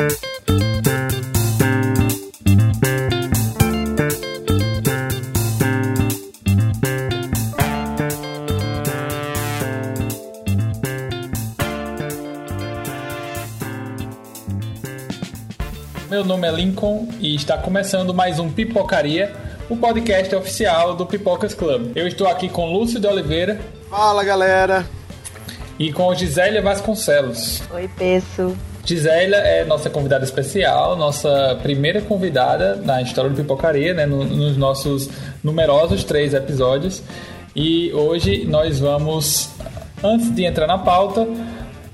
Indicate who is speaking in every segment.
Speaker 1: Meu nome é Lincoln e está começando mais um Pipocaria, o podcast oficial do Pipocas Club. Eu estou aqui com Lúcio de Oliveira.
Speaker 2: Fala galera!
Speaker 1: E com Gisélia Vasconcelos.
Speaker 3: Oi, Peço.
Speaker 1: Gisélia é nossa convidada especial, nossa primeira convidada na história do Pipocaria, né, nos nossos numerosos três episódios. E hoje nós vamos, antes de entrar na pauta,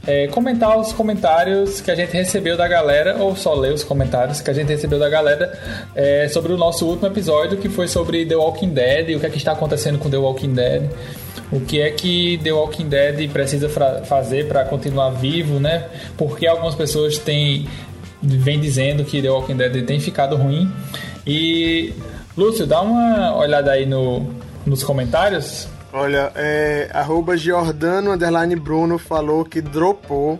Speaker 1: é, comentar os comentários que a gente recebeu da galera, ou só ler os comentários que a gente recebeu da galera é, sobre o nosso último episódio, que foi sobre The Walking Dead, o que é que está acontecendo com The Walking Dead, o que é que The Walking Dead precisa fazer para continuar vivo, né? Porque algumas pessoas têm vem dizendo que The Walking Dead tem ficado ruim. E Lúcio, dá uma olhada aí no, nos comentários
Speaker 2: Olha, é, arroba Giordano Underline Bruno falou que dropou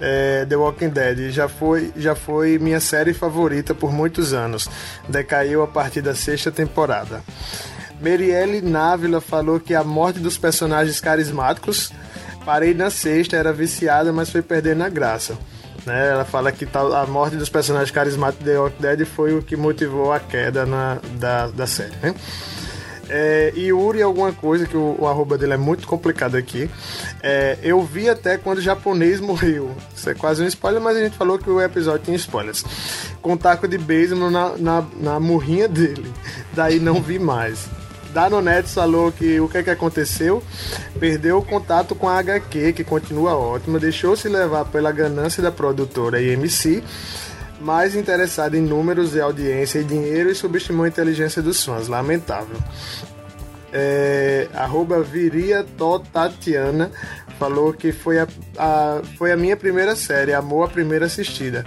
Speaker 2: é, The Walking Dead. Já foi, já foi minha série favorita por muitos anos. Decaiu a partir da sexta temporada. Merielle Návila falou que a morte dos personagens carismáticos. Parei na sexta, era viciada, mas foi perdendo a graça. Né? Ela fala que a morte dos personagens carismáticos de The Walking Dead foi o que motivou a queda na, da, da série. Né? É, alguma coisa, que o, o, arroba dele é muito complicado aqui. É, eu vi até quando o japonês morreu. Isso é quase um spoiler, mas a gente falou que o episódio tinha spoilers. Com taco de beisebol na, na, na murrinha dele. Daí não vi mais. Danonetes falou que o que é que aconteceu? Perdeu o contato com a HQ, que continua ótima, deixou-se levar pela ganância da produtora IMC mais interessado em números e audiência e dinheiro e subestimou a inteligência dos fãs. Lamentável. É, arroba Viria Tatiana falou que foi a, a, foi a minha primeira série, amou a primeira assistida.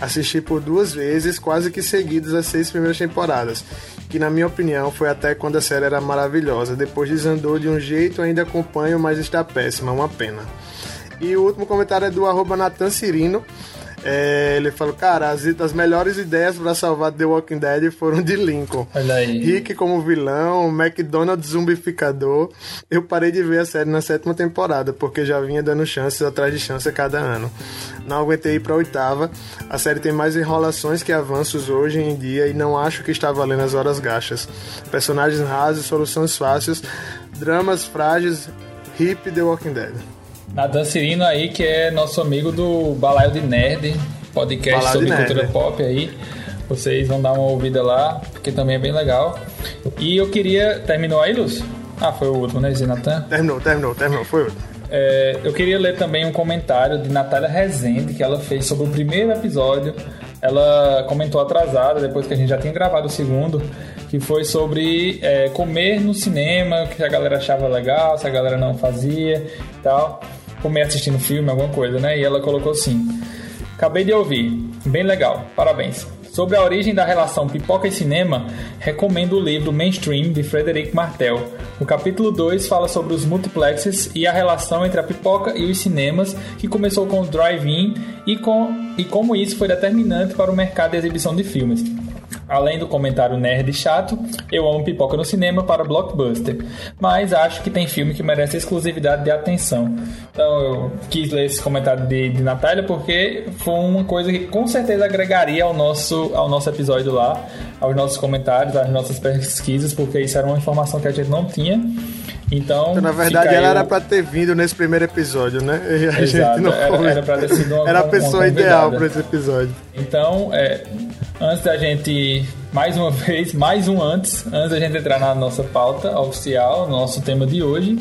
Speaker 2: Assisti por duas vezes, quase que seguidas as seis primeiras temporadas, que na minha opinião foi até quando a série era maravilhosa. Depois desandou de um jeito, ainda acompanho, mas está péssima, uma pena. E o último comentário é do arroba Natan Cirino, é, ele falou, cara, as, as melhores ideias para salvar The Walking Dead foram de Lincoln.
Speaker 1: Olha aí.
Speaker 2: Rick como vilão, McDonald's zumbificador. Eu parei de ver a série na sétima temporada, porque já vinha dando chances atrás de chance a cada ano. Não aguentei ir pra oitava. A série tem mais enrolações que avanços hoje em dia e não acho que está valendo as horas gastas. Personagens rasos, soluções fáceis, dramas frágeis, hip The Walking Dead.
Speaker 1: Natan Cirino aí, que é nosso amigo do Balaio de Nerd, podcast Balaio sobre cultura Nerd. pop aí. Vocês vão dar uma ouvida lá, porque também é bem legal. E eu queria. Terminou aí, Lúcio? Ah, foi o último, né, Zinatan?
Speaker 2: Terminou, terminou, terminou, foi o último.
Speaker 1: É, eu queria ler também um comentário de Natália Rezende que ela fez sobre o primeiro episódio. Ela comentou atrasada, depois que a gente já tinha gravado o segundo, que foi sobre é, comer no cinema, que a galera achava legal, se a galera não fazia e tal comer assistindo filme, alguma coisa, né? E ela colocou assim: Acabei de ouvir, bem legal, parabéns. Sobre a origem da relação pipoca e cinema, recomendo o livro Mainstream de Frederic Martel. O capítulo 2 fala sobre os multiplexes e a relação entre a pipoca e os cinemas, que começou com o drive-in e, com, e como isso foi determinante para o mercado de exibição de filmes. Além do comentário nerd chato, eu amo pipoca no cinema para blockbuster, mas acho que tem filme que merece exclusividade de atenção. Então eu quis ler esse comentário de, de Natália porque foi uma coisa que com certeza agregaria ao nosso, ao nosso episódio lá, aos nossos comentários, às nossas pesquisas, porque isso era uma informação que a gente não tinha. Então,
Speaker 2: então na verdade, ela eu... era para ter vindo nesse primeiro episódio, né?
Speaker 1: E a Exato, gente não era, era pra ter sido uma,
Speaker 2: Era a pessoa ideal para esse episódio.
Speaker 1: Então, é, antes da gente, mais uma vez, mais um antes, antes da gente entrar na nossa pauta oficial, nosso tema de hoje.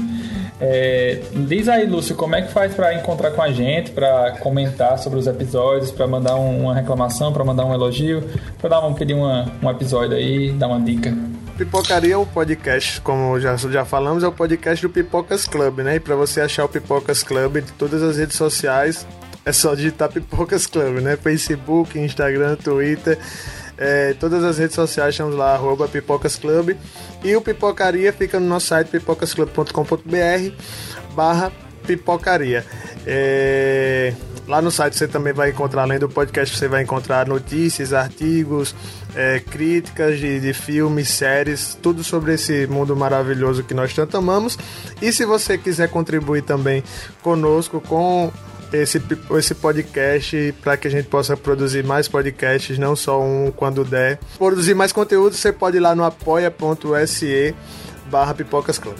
Speaker 1: É, diz aí, Lúcio, como é que faz para encontrar com a gente, para comentar sobre os episódios, para mandar um, uma reclamação, para mandar um elogio, para dar um, pedir uma, um episódio aí, dar uma dica?
Speaker 2: Pipocaria é o podcast, como já, já falamos, é o podcast do Pipocas Club, né? E para você achar o Pipocas Club de todas as redes sociais, é só digitar Pipocas Club, né? Facebook, Instagram, Twitter. É, todas as redes sociais estamos lá, arroba Pipocas Club. E o Pipocaria fica no nosso site pipocasclub.com.br barra pipocaria. É, Lá no site você também vai encontrar, além do podcast, você vai encontrar notícias, artigos, é, críticas de, de filmes, séries, tudo sobre esse mundo maravilhoso que nós tanto amamos. E se você quiser contribuir também conosco com esse, esse podcast para que a gente possa produzir mais podcasts, não só um quando der. Produzir mais conteúdo, você pode ir lá no apoia.se barra Pipocas Club.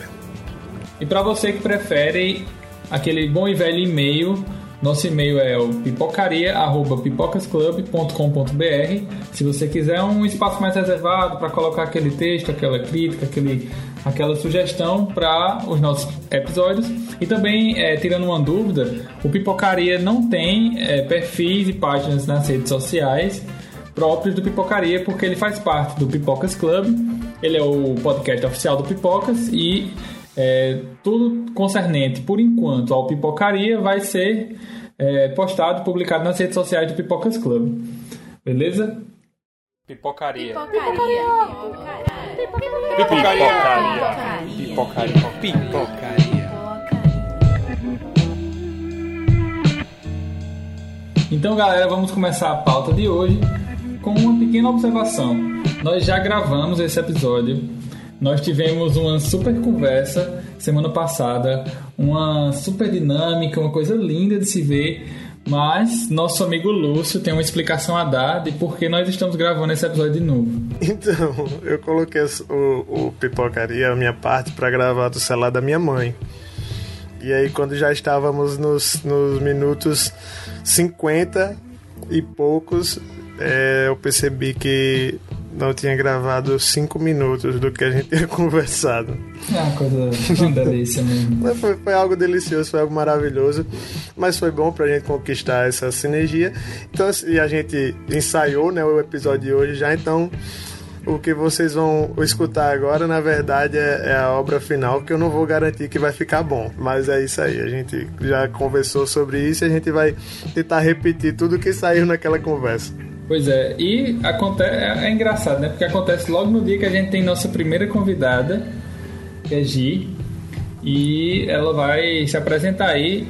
Speaker 1: E para você que prefere aquele bom e velho e-mail nosso e-mail é o pipocaria@pipocasclub.com.br. Se você quiser um espaço mais reservado para colocar aquele texto, aquela crítica, aquele, aquela sugestão para os nossos episódios. E também, é, tirando uma dúvida, o Pipocaria não tem é, perfis e páginas nas redes sociais próprios do Pipocaria, porque ele faz parte do Pipocas Club. Ele é o podcast oficial do Pipocas e é, tudo concernente, por enquanto, ao Pipocaria vai ser é, postado, publicado nas redes sociais do Pipocas Club. Beleza?
Speaker 3: Pipocaria.
Speaker 4: Pipocaria.
Speaker 3: Pipocaria. Pipocaria. Pipocaria.
Speaker 1: Então, galera, vamos começar a pauta de hoje com uma pequena observação. Nós já gravamos esse episódio nós tivemos uma super conversa semana passada, uma super dinâmica, uma coisa linda de se ver. Mas nosso amigo Lúcio tem uma explicação a dar de por que nós estamos gravando esse episódio de novo.
Speaker 2: Então, eu coloquei o, o pipocaria, a minha parte, para gravar do celular da minha mãe. E aí, quando já estávamos nos, nos minutos 50 e poucos, é, eu percebi que não tinha gravado cinco minutos do que a gente tinha conversado.
Speaker 1: É uma coisa, uma delícia mesmo.
Speaker 2: foi, foi algo delicioso, foi algo maravilhoso, mas foi bom pra gente conquistar essa sinergia. Então, e a gente ensaiou né, o episódio de hoje já, então o que vocês vão escutar agora, na verdade, é, é, a obra final, que eu não vou garantir que vai ficar bom. Mas é isso aí, a gente já conversou sobre isso e a gente vai tentar repetir tudo que saiu naquela conversa.
Speaker 1: Pois é, e acontece, é, é, engraçado, né? Porque acontece logo no dia que a gente tem nossa primeira convidada, que é Gi, e ela vai se apresentar aí,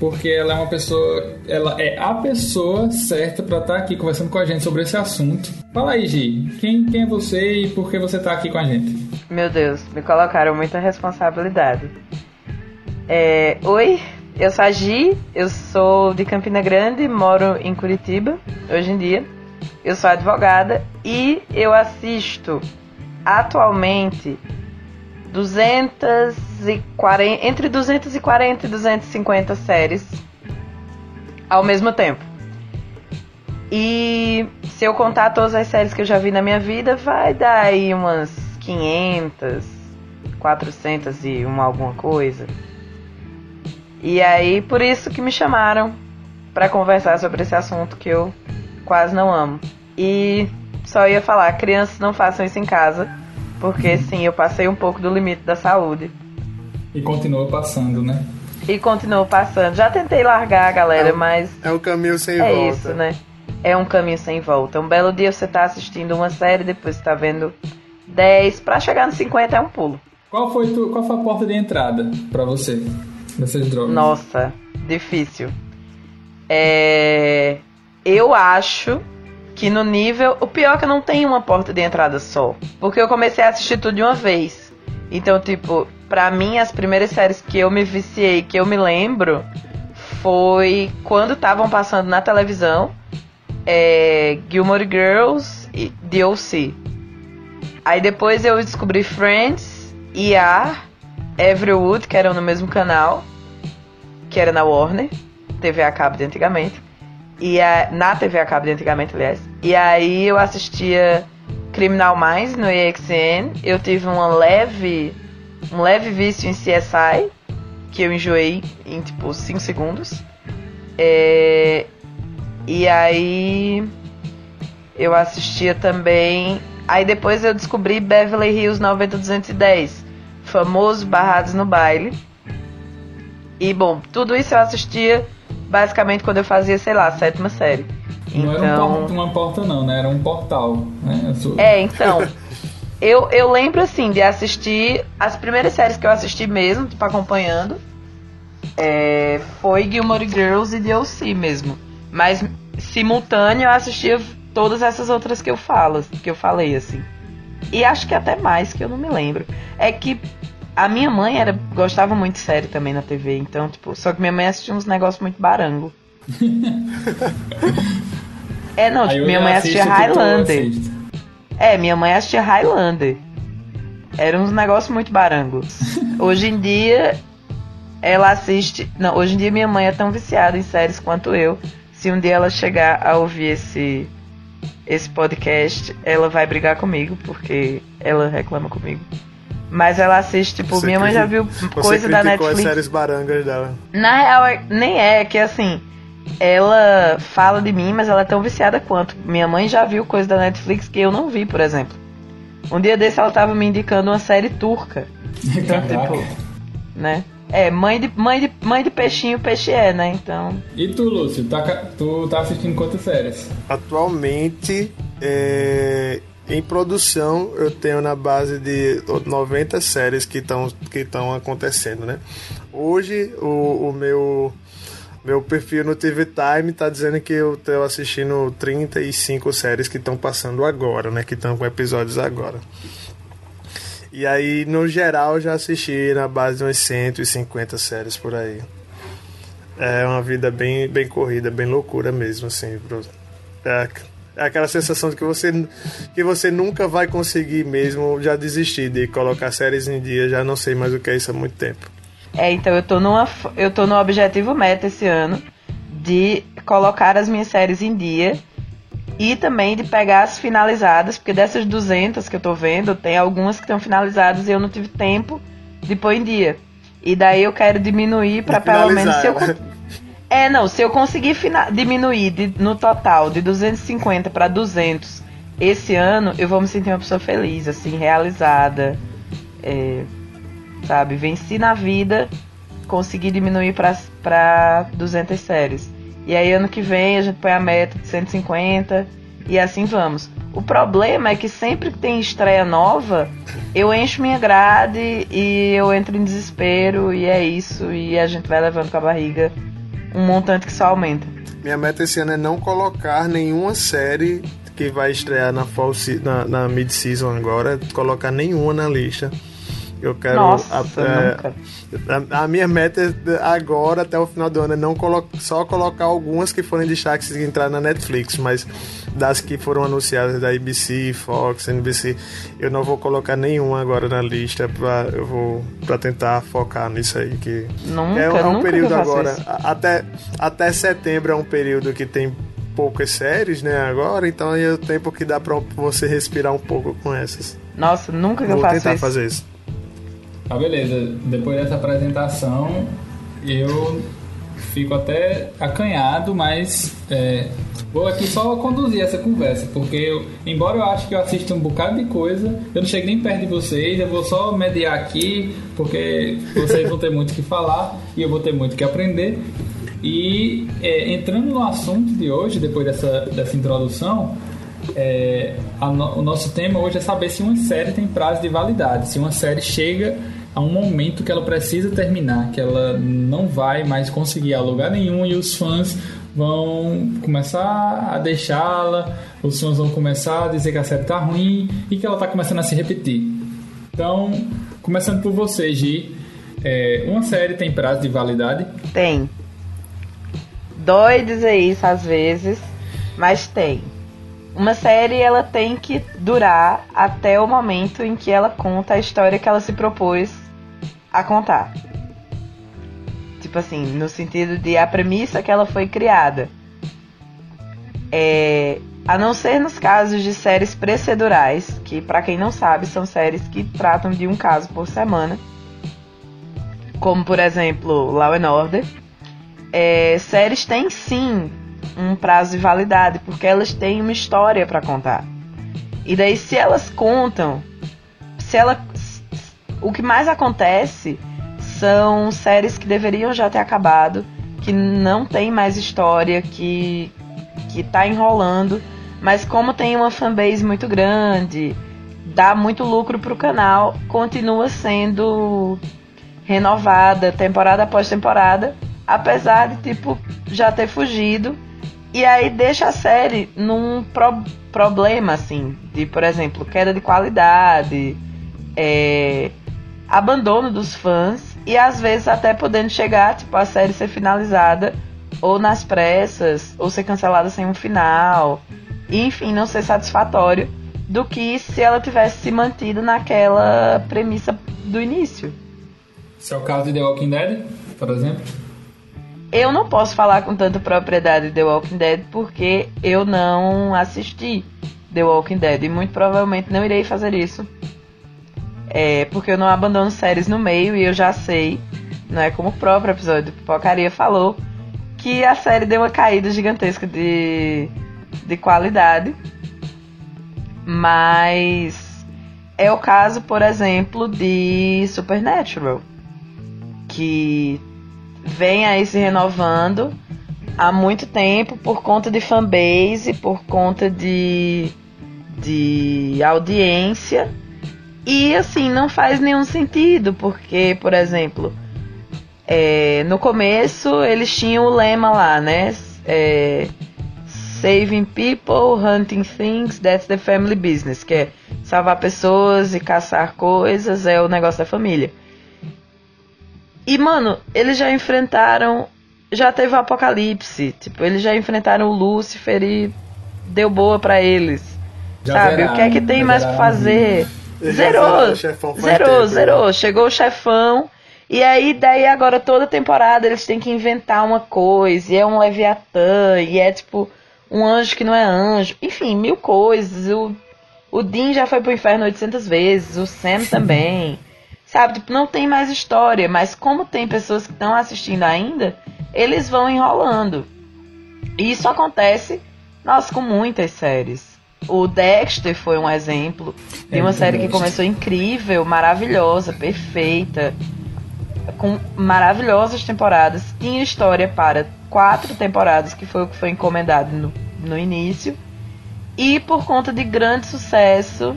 Speaker 1: porque ela é uma pessoa, ela é a pessoa certa para estar tá aqui conversando com a gente sobre esse assunto. Fala aí, Gi, quem, quem é você e por que você está aqui com a gente?
Speaker 5: Meu Deus, me colocaram muita responsabilidade. É, oi, eu sou a Gi, eu sou de Campina Grande, moro em Curitiba hoje em dia. Eu sou advogada e eu assisto atualmente 240, entre 240 e 250 séries ao mesmo tempo. E se eu contar todas as séries que eu já vi na minha vida, vai dar aí umas 500, 400 e uma alguma coisa. E aí, por isso que me chamaram para conversar sobre esse assunto que eu quase não amo. E só ia falar, crianças não façam isso em casa, porque sim, eu passei um pouco do limite da saúde.
Speaker 1: E continua passando, né?
Speaker 5: E continuo passando. Já tentei largar, galera,
Speaker 2: é
Speaker 5: mas.
Speaker 2: É um caminho sem
Speaker 5: é
Speaker 2: volta.
Speaker 5: É isso, né? É um caminho sem volta. Um belo dia você tá assistindo uma série, depois você tá vendo 10. Pra chegar no 50 é um pulo.
Speaker 1: Qual foi, tu, qual foi a porta de entrada para você dessas drogas?
Speaker 5: Nossa, difícil. É. Eu acho que no nível. O pior é que eu não tenho uma porta de entrada só. Porque eu comecei a assistir tudo de uma vez. Então, tipo, pra mim, as primeiras séries que eu me viciei, que eu me lembro, foi quando estavam passando na televisão é, Gilmore Girls e The O.C. Aí depois eu descobri Friends, ER, Everwood, que eram no mesmo canal, que era na Warner, TV a cabo de antigamente. E a, na TV a cabo de antigamente, aliás. E aí eu assistia Criminal Minds no EXN. Eu tive uma leve, um leve vício em CSI, que eu enjoei em tipo 5 segundos. É, e aí eu assistia também. Aí depois eu descobri Beverly Hills 90210, famoso Barrados no Baile. E bom, tudo isso eu assistia basicamente quando eu fazia, sei lá, a sétima série.
Speaker 1: Não então... era um então- uma porta não, né? Era um portal, né?
Speaker 5: Sou... É, então. eu, eu lembro, assim, de assistir as primeiras séries que eu assisti mesmo, tipo, acompanhando. é, foi Gilmore Girls e DLC mesmo. Mas simultâneo eu assistia todas essas outras que eu falo, que eu falei assim. E acho que até mais, que eu não me lembro. É que a minha mãe era gostava muito de série também na TV, então, tipo, só que minha mãe assistia uns negócios muito barango. é, não, tipo, minha mãe assistia Highlander. É, minha mãe assistia Highlander. Era uns negócios muito barangos. Hoje em dia, ela assiste. Não, hoje em dia minha mãe é tão viciada em séries quanto eu. Se um dia ela chegar a ouvir esse, esse podcast, ela vai brigar comigo, porque ela reclama comigo. Mas ela assiste, tipo,
Speaker 2: Você
Speaker 5: minha mãe já viu coisa da Netflix.
Speaker 2: as séries barangas dela.
Speaker 5: Na real, é- nem é, é que assim, ela fala de mim, mas ela é tão viciada quanto. Minha mãe já viu coisa da Netflix que eu não vi, por exemplo. Um dia desse ela tava me indicando uma série turca. Então, tipo, né? É, mãe de, mãe de, mãe de peixinho, peixe é, né? Então.
Speaker 1: E tu, Lúcio, tá, tu tá assistindo quantas séries?
Speaker 2: Atualmente, é, em produção, eu tenho na base de 90 séries que estão que estão acontecendo, né? Hoje, o, o meu meu perfil no TV Time tá dizendo que eu tô assistindo 35 séries que estão passando agora, né? Que estão com episódios agora. E aí, no geral, já assisti na base de umas 150 séries por aí. É uma vida bem, bem corrida, bem loucura mesmo, assim. É, é aquela sensação de que você, que você nunca vai conseguir mesmo já desistir de colocar séries em dia, já não sei mais o que é isso há muito tempo.
Speaker 5: É, então eu tô numa. Eu tô no objetivo meta esse ano de colocar as minhas séries em dia e também de pegar as finalizadas, porque dessas 200 que eu tô vendo, tem algumas que estão finalizadas e eu não tive tempo de pôr em dia. E daí eu quero diminuir pra
Speaker 2: De
Speaker 5: pelo menos se eu É, não, se eu conseguir diminuir de- no total de 250 pra 200 esse ano, eu vou me sentir uma pessoa feliz, assim, realizada. É, sabe? Venci na vida, consegui diminuir pra 200 séries. E aí ano que vem a gente põe a meta de 150 e assim vamos. O problema é que sempre que tem estreia nova, eu encho minha grade e eu entro em desespero e é isso. E a gente vai levando com a barriga um montante que só aumenta.
Speaker 2: Minha meta esse ano é não colocar nenhuma série que vai estrear na, fall na, na mid-season agora, colocar nenhuma na lista. Eu quero.
Speaker 5: Nossa,
Speaker 2: a, é,
Speaker 5: nunca.
Speaker 2: a, a minha meta é agora, até o final do ano, é não colo só colocar algumas que forem destaques e entrar na Netflix, mas das que foram anunciadas da ABC, Fox, NBC, eu não vou colocar nenhuma agora na lista pra, eu vou, pra tentar focar nisso aí. Que
Speaker 5: Nunca,
Speaker 2: é, um- é um período
Speaker 5: que eu
Speaker 2: agora.
Speaker 5: isso.
Speaker 2: Até, até setembro é um período que tem poucas séries, né? Agora, então aí é o tempo que dá pra você respirar um pouco com essas.
Speaker 5: Nossa, nunca que eu
Speaker 2: Vou
Speaker 5: faço
Speaker 2: tentar
Speaker 5: isso.
Speaker 2: fazer isso.
Speaker 1: Tá, beleza. Depois dessa apresentação, eu fico até acanhado, mas é, vou aqui só conduzir essa conversa, porque eu, embora eu ache que eu assisto um bocado de coisa, eu não chego nem perto de vocês, eu vou só mediar aqui, porque vocês vão ter muito o que falar e eu vou ter muito o que aprender. E é, entrando no assunto de hoje, depois dessa, dessa introdução, é, no- o nosso tema hoje é saber se uma série tem prazo de validade, se uma série chega a um momento que ela precisa terminar, que ela não vai mais conseguir a lugar nenhum e os fãs vão começar a deixá-la, os fãs vão começar a dizer que a série tá ruim e que ela tá começando a se repetir. Então, começando por você, Gi, é, uma série tem prazo de validade?
Speaker 5: Tem. Dói dizer isso às vezes, mas tem. Uma série ela tem que durar até o momento em que ela conta a história que ela se propôs a contar. Tipo assim, no sentido de a premissa que ela foi criada. É, a não ser nos casos de séries procedurais, que pra quem não sabe, são séries que tratam de um caso por semana. Como por exemplo, Law and Order é, séries têm sim um prazo de validade, porque elas têm uma história para contar. E daí, se elas contam, se ela, o que mais acontece são séries que deveriam já ter acabado, que não tem mais história, que que tá enrolando, mas como tem uma fanbase muito grande, dá muito lucro pro canal, continua sendo renovada, temporada após temporada, apesar de, tipo, já ter fugido. E aí deixa a série num pro problema, assim, de, por exemplo, queda de qualidade, é, abandono dos fãs e às vezes até podendo chegar, tipo, a série ser finalizada ou nas pressas, ou ser cancelada sem um final, e, enfim, não ser satisfatório do que se ela tivesse se mantido naquela premissa do início.
Speaker 1: Esse é o caso de The Walking Dead, por exemplo?
Speaker 5: Eu não posso falar com tanta propriedade de The Walking Dead porque eu não assisti The Walking Dead e muito provavelmente não irei fazer isso. É, porque eu não abandono séries no meio e eu já sei, não é como o próprio episódio do Pipocaria falou, que a série deu uma caída gigantesca de, de qualidade. Mas é o caso, por exemplo, de Supernatural, que vem aí se renovando há muito tempo por conta de fanbase, por conta de, de audiência. E assim, não faz nenhum sentido, porque, por exemplo, é, no começo eles tinham o lema lá, né? É, Saving people, hunting things, that's the family business, que é salvar pessoas e caçar coisas, é o negócio da família. E, mano, eles já enfrentaram. Já teve o apocalipse. Tipo, eles já enfrentaram o Lúcifer e deu boa para eles. Já sabe? Zeraram, o que é que tem mais pra fazer? Zerou! Zerou, zerou. Chegou o chefão. E aí, daí agora toda temporada eles têm que inventar uma coisa. E é um Leviatã. E é tipo um anjo que não é anjo. Enfim, mil coisas. O, o Dean já foi pro inferno 800 vezes. O Sam também. Sabe, tipo, não tem mais história, mas como tem pessoas que estão assistindo ainda, eles vão enrolando. E isso acontece, nossa, com muitas séries. O Dexter foi um exemplo de uma é, série que começou incrível, maravilhosa, perfeita, com maravilhosas temporadas. Tinha história para quatro temporadas, que foi o que foi encomendado no, no início. E por conta de grande sucesso,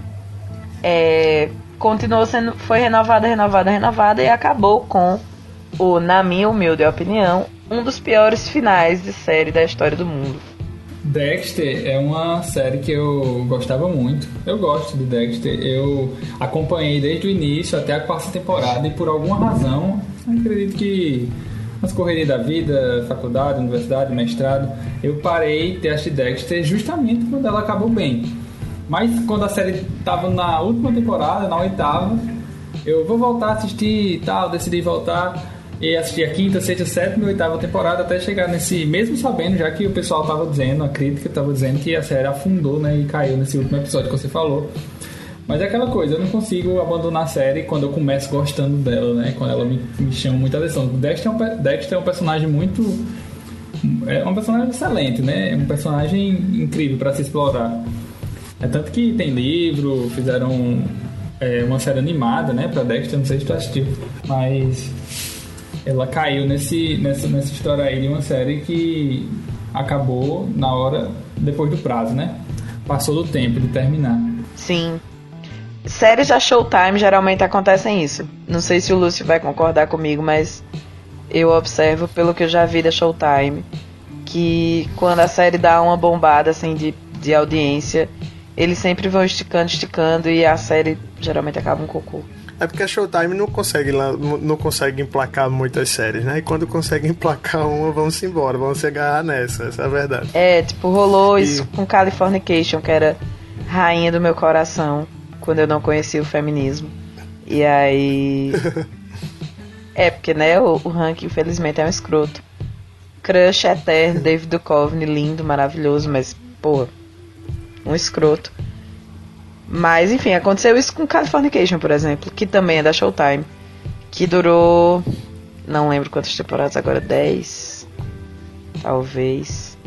Speaker 5: é, continuou sendo, foi renovada, renovada, renovada e acabou com o, na minha humilde opinião, um dos piores finais de série da história do mundo.
Speaker 1: Dexter é uma série que eu gostava muito. Eu gosto de Dexter. Eu acompanhei desde o início até a quarta temporada e por alguma razão, acredito que nas correrias da vida, faculdade, universidade, mestrado, eu parei de assistir Dexter justamente quando ela acabou bem. Mas quando a série tava na última temporada, na oitava, eu vou voltar a assistir e tal, decidi voltar e assistir a quinta, sexta, sétima e oitava temporada até chegar nesse, mesmo sabendo já que o pessoal tava dizendo, a crítica tava dizendo que a série afundou, né, e caiu nesse último episódio que você falou. Mas é aquela coisa, eu não consigo abandonar a série quando eu começo gostando dela, né? Quando ela me, me chama muita atenção. Dexter é um, Dexter é um personagem muito. É um personagem excelente, né? É um personagem incrível para se explorar. É tanto que tem livro, fizeram é, uma série animada, né, pra Dexter, não sei se tu assistiu, mas ela caiu nesse, nessa, nessa história aí de uma série que acabou na hora, depois do prazo, né? Passou do tempo de terminar.
Speaker 5: Sim. Séries da Showtime geralmente acontecem isso. Não sei se o Lúcio vai concordar comigo, mas eu observo pelo que eu já vi da Showtime que quando a série dá uma bombada assim de, de audiência, eles sempre vão esticando, esticando e a série geralmente acaba um cocô.
Speaker 2: É porque a Showtime não consegue, não consegue emplacar muitas séries, né? E quando consegue emplacar uma, vamos embora, vamos se agarrar nessa, essa é a verdade.
Speaker 5: É, tipo, rolou e... isso com Californication, que era rainha do meu coração, quando eu não conhecia o feminismo. E aí. é, porque, né, o, o Hank, infelizmente, é um escroto. Crush eterno, David Duchovny, lindo, maravilhoso, mas, pô, um escroto. Mas, enfim, aconteceu isso com Californication, por exemplo, que também é da Showtime. Que durou. Não lembro quantas temporadas agora, 10. Talvez.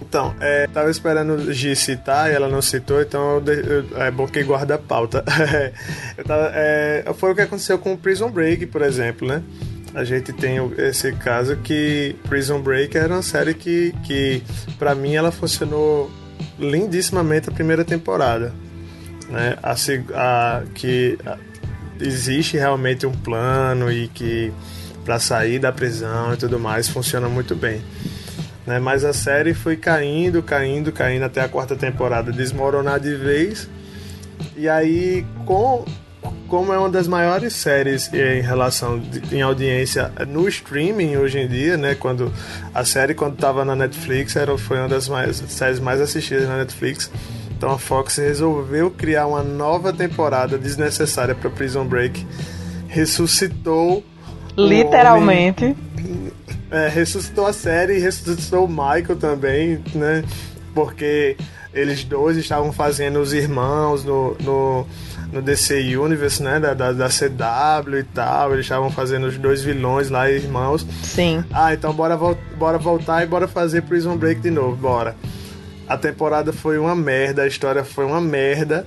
Speaker 2: Então, é, tava esperando G citar e ela não citou, então eu, eu, é bom que guarda a pauta. é, foi o que aconteceu com Prison Break, por exemplo, né? A gente tem esse caso que Prison Break era uma série que, que para mim, ela funcionou lindissimamente a primeira temporada. Né? A, a, que existe realmente um plano e que para sair da prisão e tudo mais funciona muito bem. Né? Mas a série foi caindo, caindo, caindo até a quarta temporada desmoronar de vez. E aí, com, como é uma das maiores séries em relação de, em audiência no streaming hoje em dia, né? Quando a série quando estava na Netflix era foi uma das mais, séries mais assistidas na Netflix. Então a Fox resolveu criar uma nova temporada desnecessária para Prison Break, ressuscitou
Speaker 5: literalmente
Speaker 2: é, ressuscitou a série e ressuscitou o Michael também, né? Porque eles dois estavam fazendo os irmãos no, no, no DC Universe, né? Da, da, da, CW e tal. Eles estavam fazendo os dois vilões lá, irmãos.
Speaker 5: Sim.
Speaker 2: Ah, então bora, bora voltar e bora fazer Prison Break de novo, bora. A temporada foi uma merda, a história foi uma merda.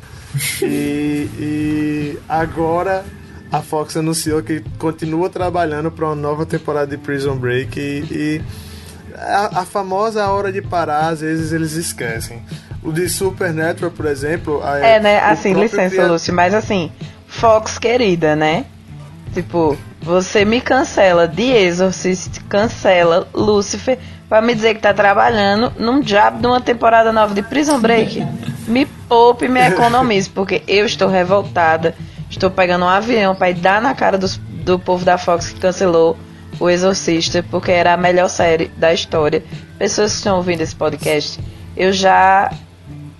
Speaker 2: e, e agora a Fox anunciou que continua trabalhando para uma nova temporada de Prison Break e, e a, a, famosa hora de parar, às vezes eles esquecem. O de Supernatural, por exemplo.
Speaker 5: é, né? Assim, licença, Lúcio, mas assim, Fox querida, né? Tipo, você me cancela The Exorcist, cancela Lucifer, pra me dizer que tá trabalhando num diabo de uma temporada nova de Prison Break. me poupe, me economize, porque eu estou revoltada Estou pegando um avião para ir dar na cara dos, do povo da Fox que cancelou O Exorcista, porque era a melhor série da história. Pessoas que estão ouvindo esse podcast, eu já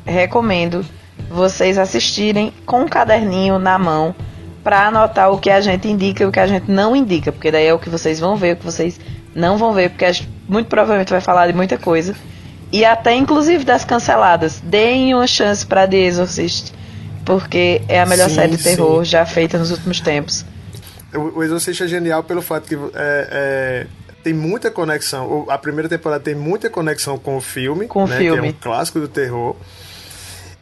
Speaker 5: recomendo vocês assistirem com um caderninho na mão para anotar o que a gente indica e o que a gente não indica, porque daí é o que vocês vão ver, o que vocês não vão ver, porque muito provavelmente vai falar de muita coisa. E até inclusive das canceladas. Deem uma chance para The Exorcist porque é a melhor sim, série de terror sim. já feita nos últimos tempos.
Speaker 2: O, o Exorcista é genial pelo fato que é, é, tem muita conexão. A primeira temporada tem muita conexão com o filme,
Speaker 5: com
Speaker 2: né,
Speaker 5: o filme.
Speaker 2: que é um clássico do terror.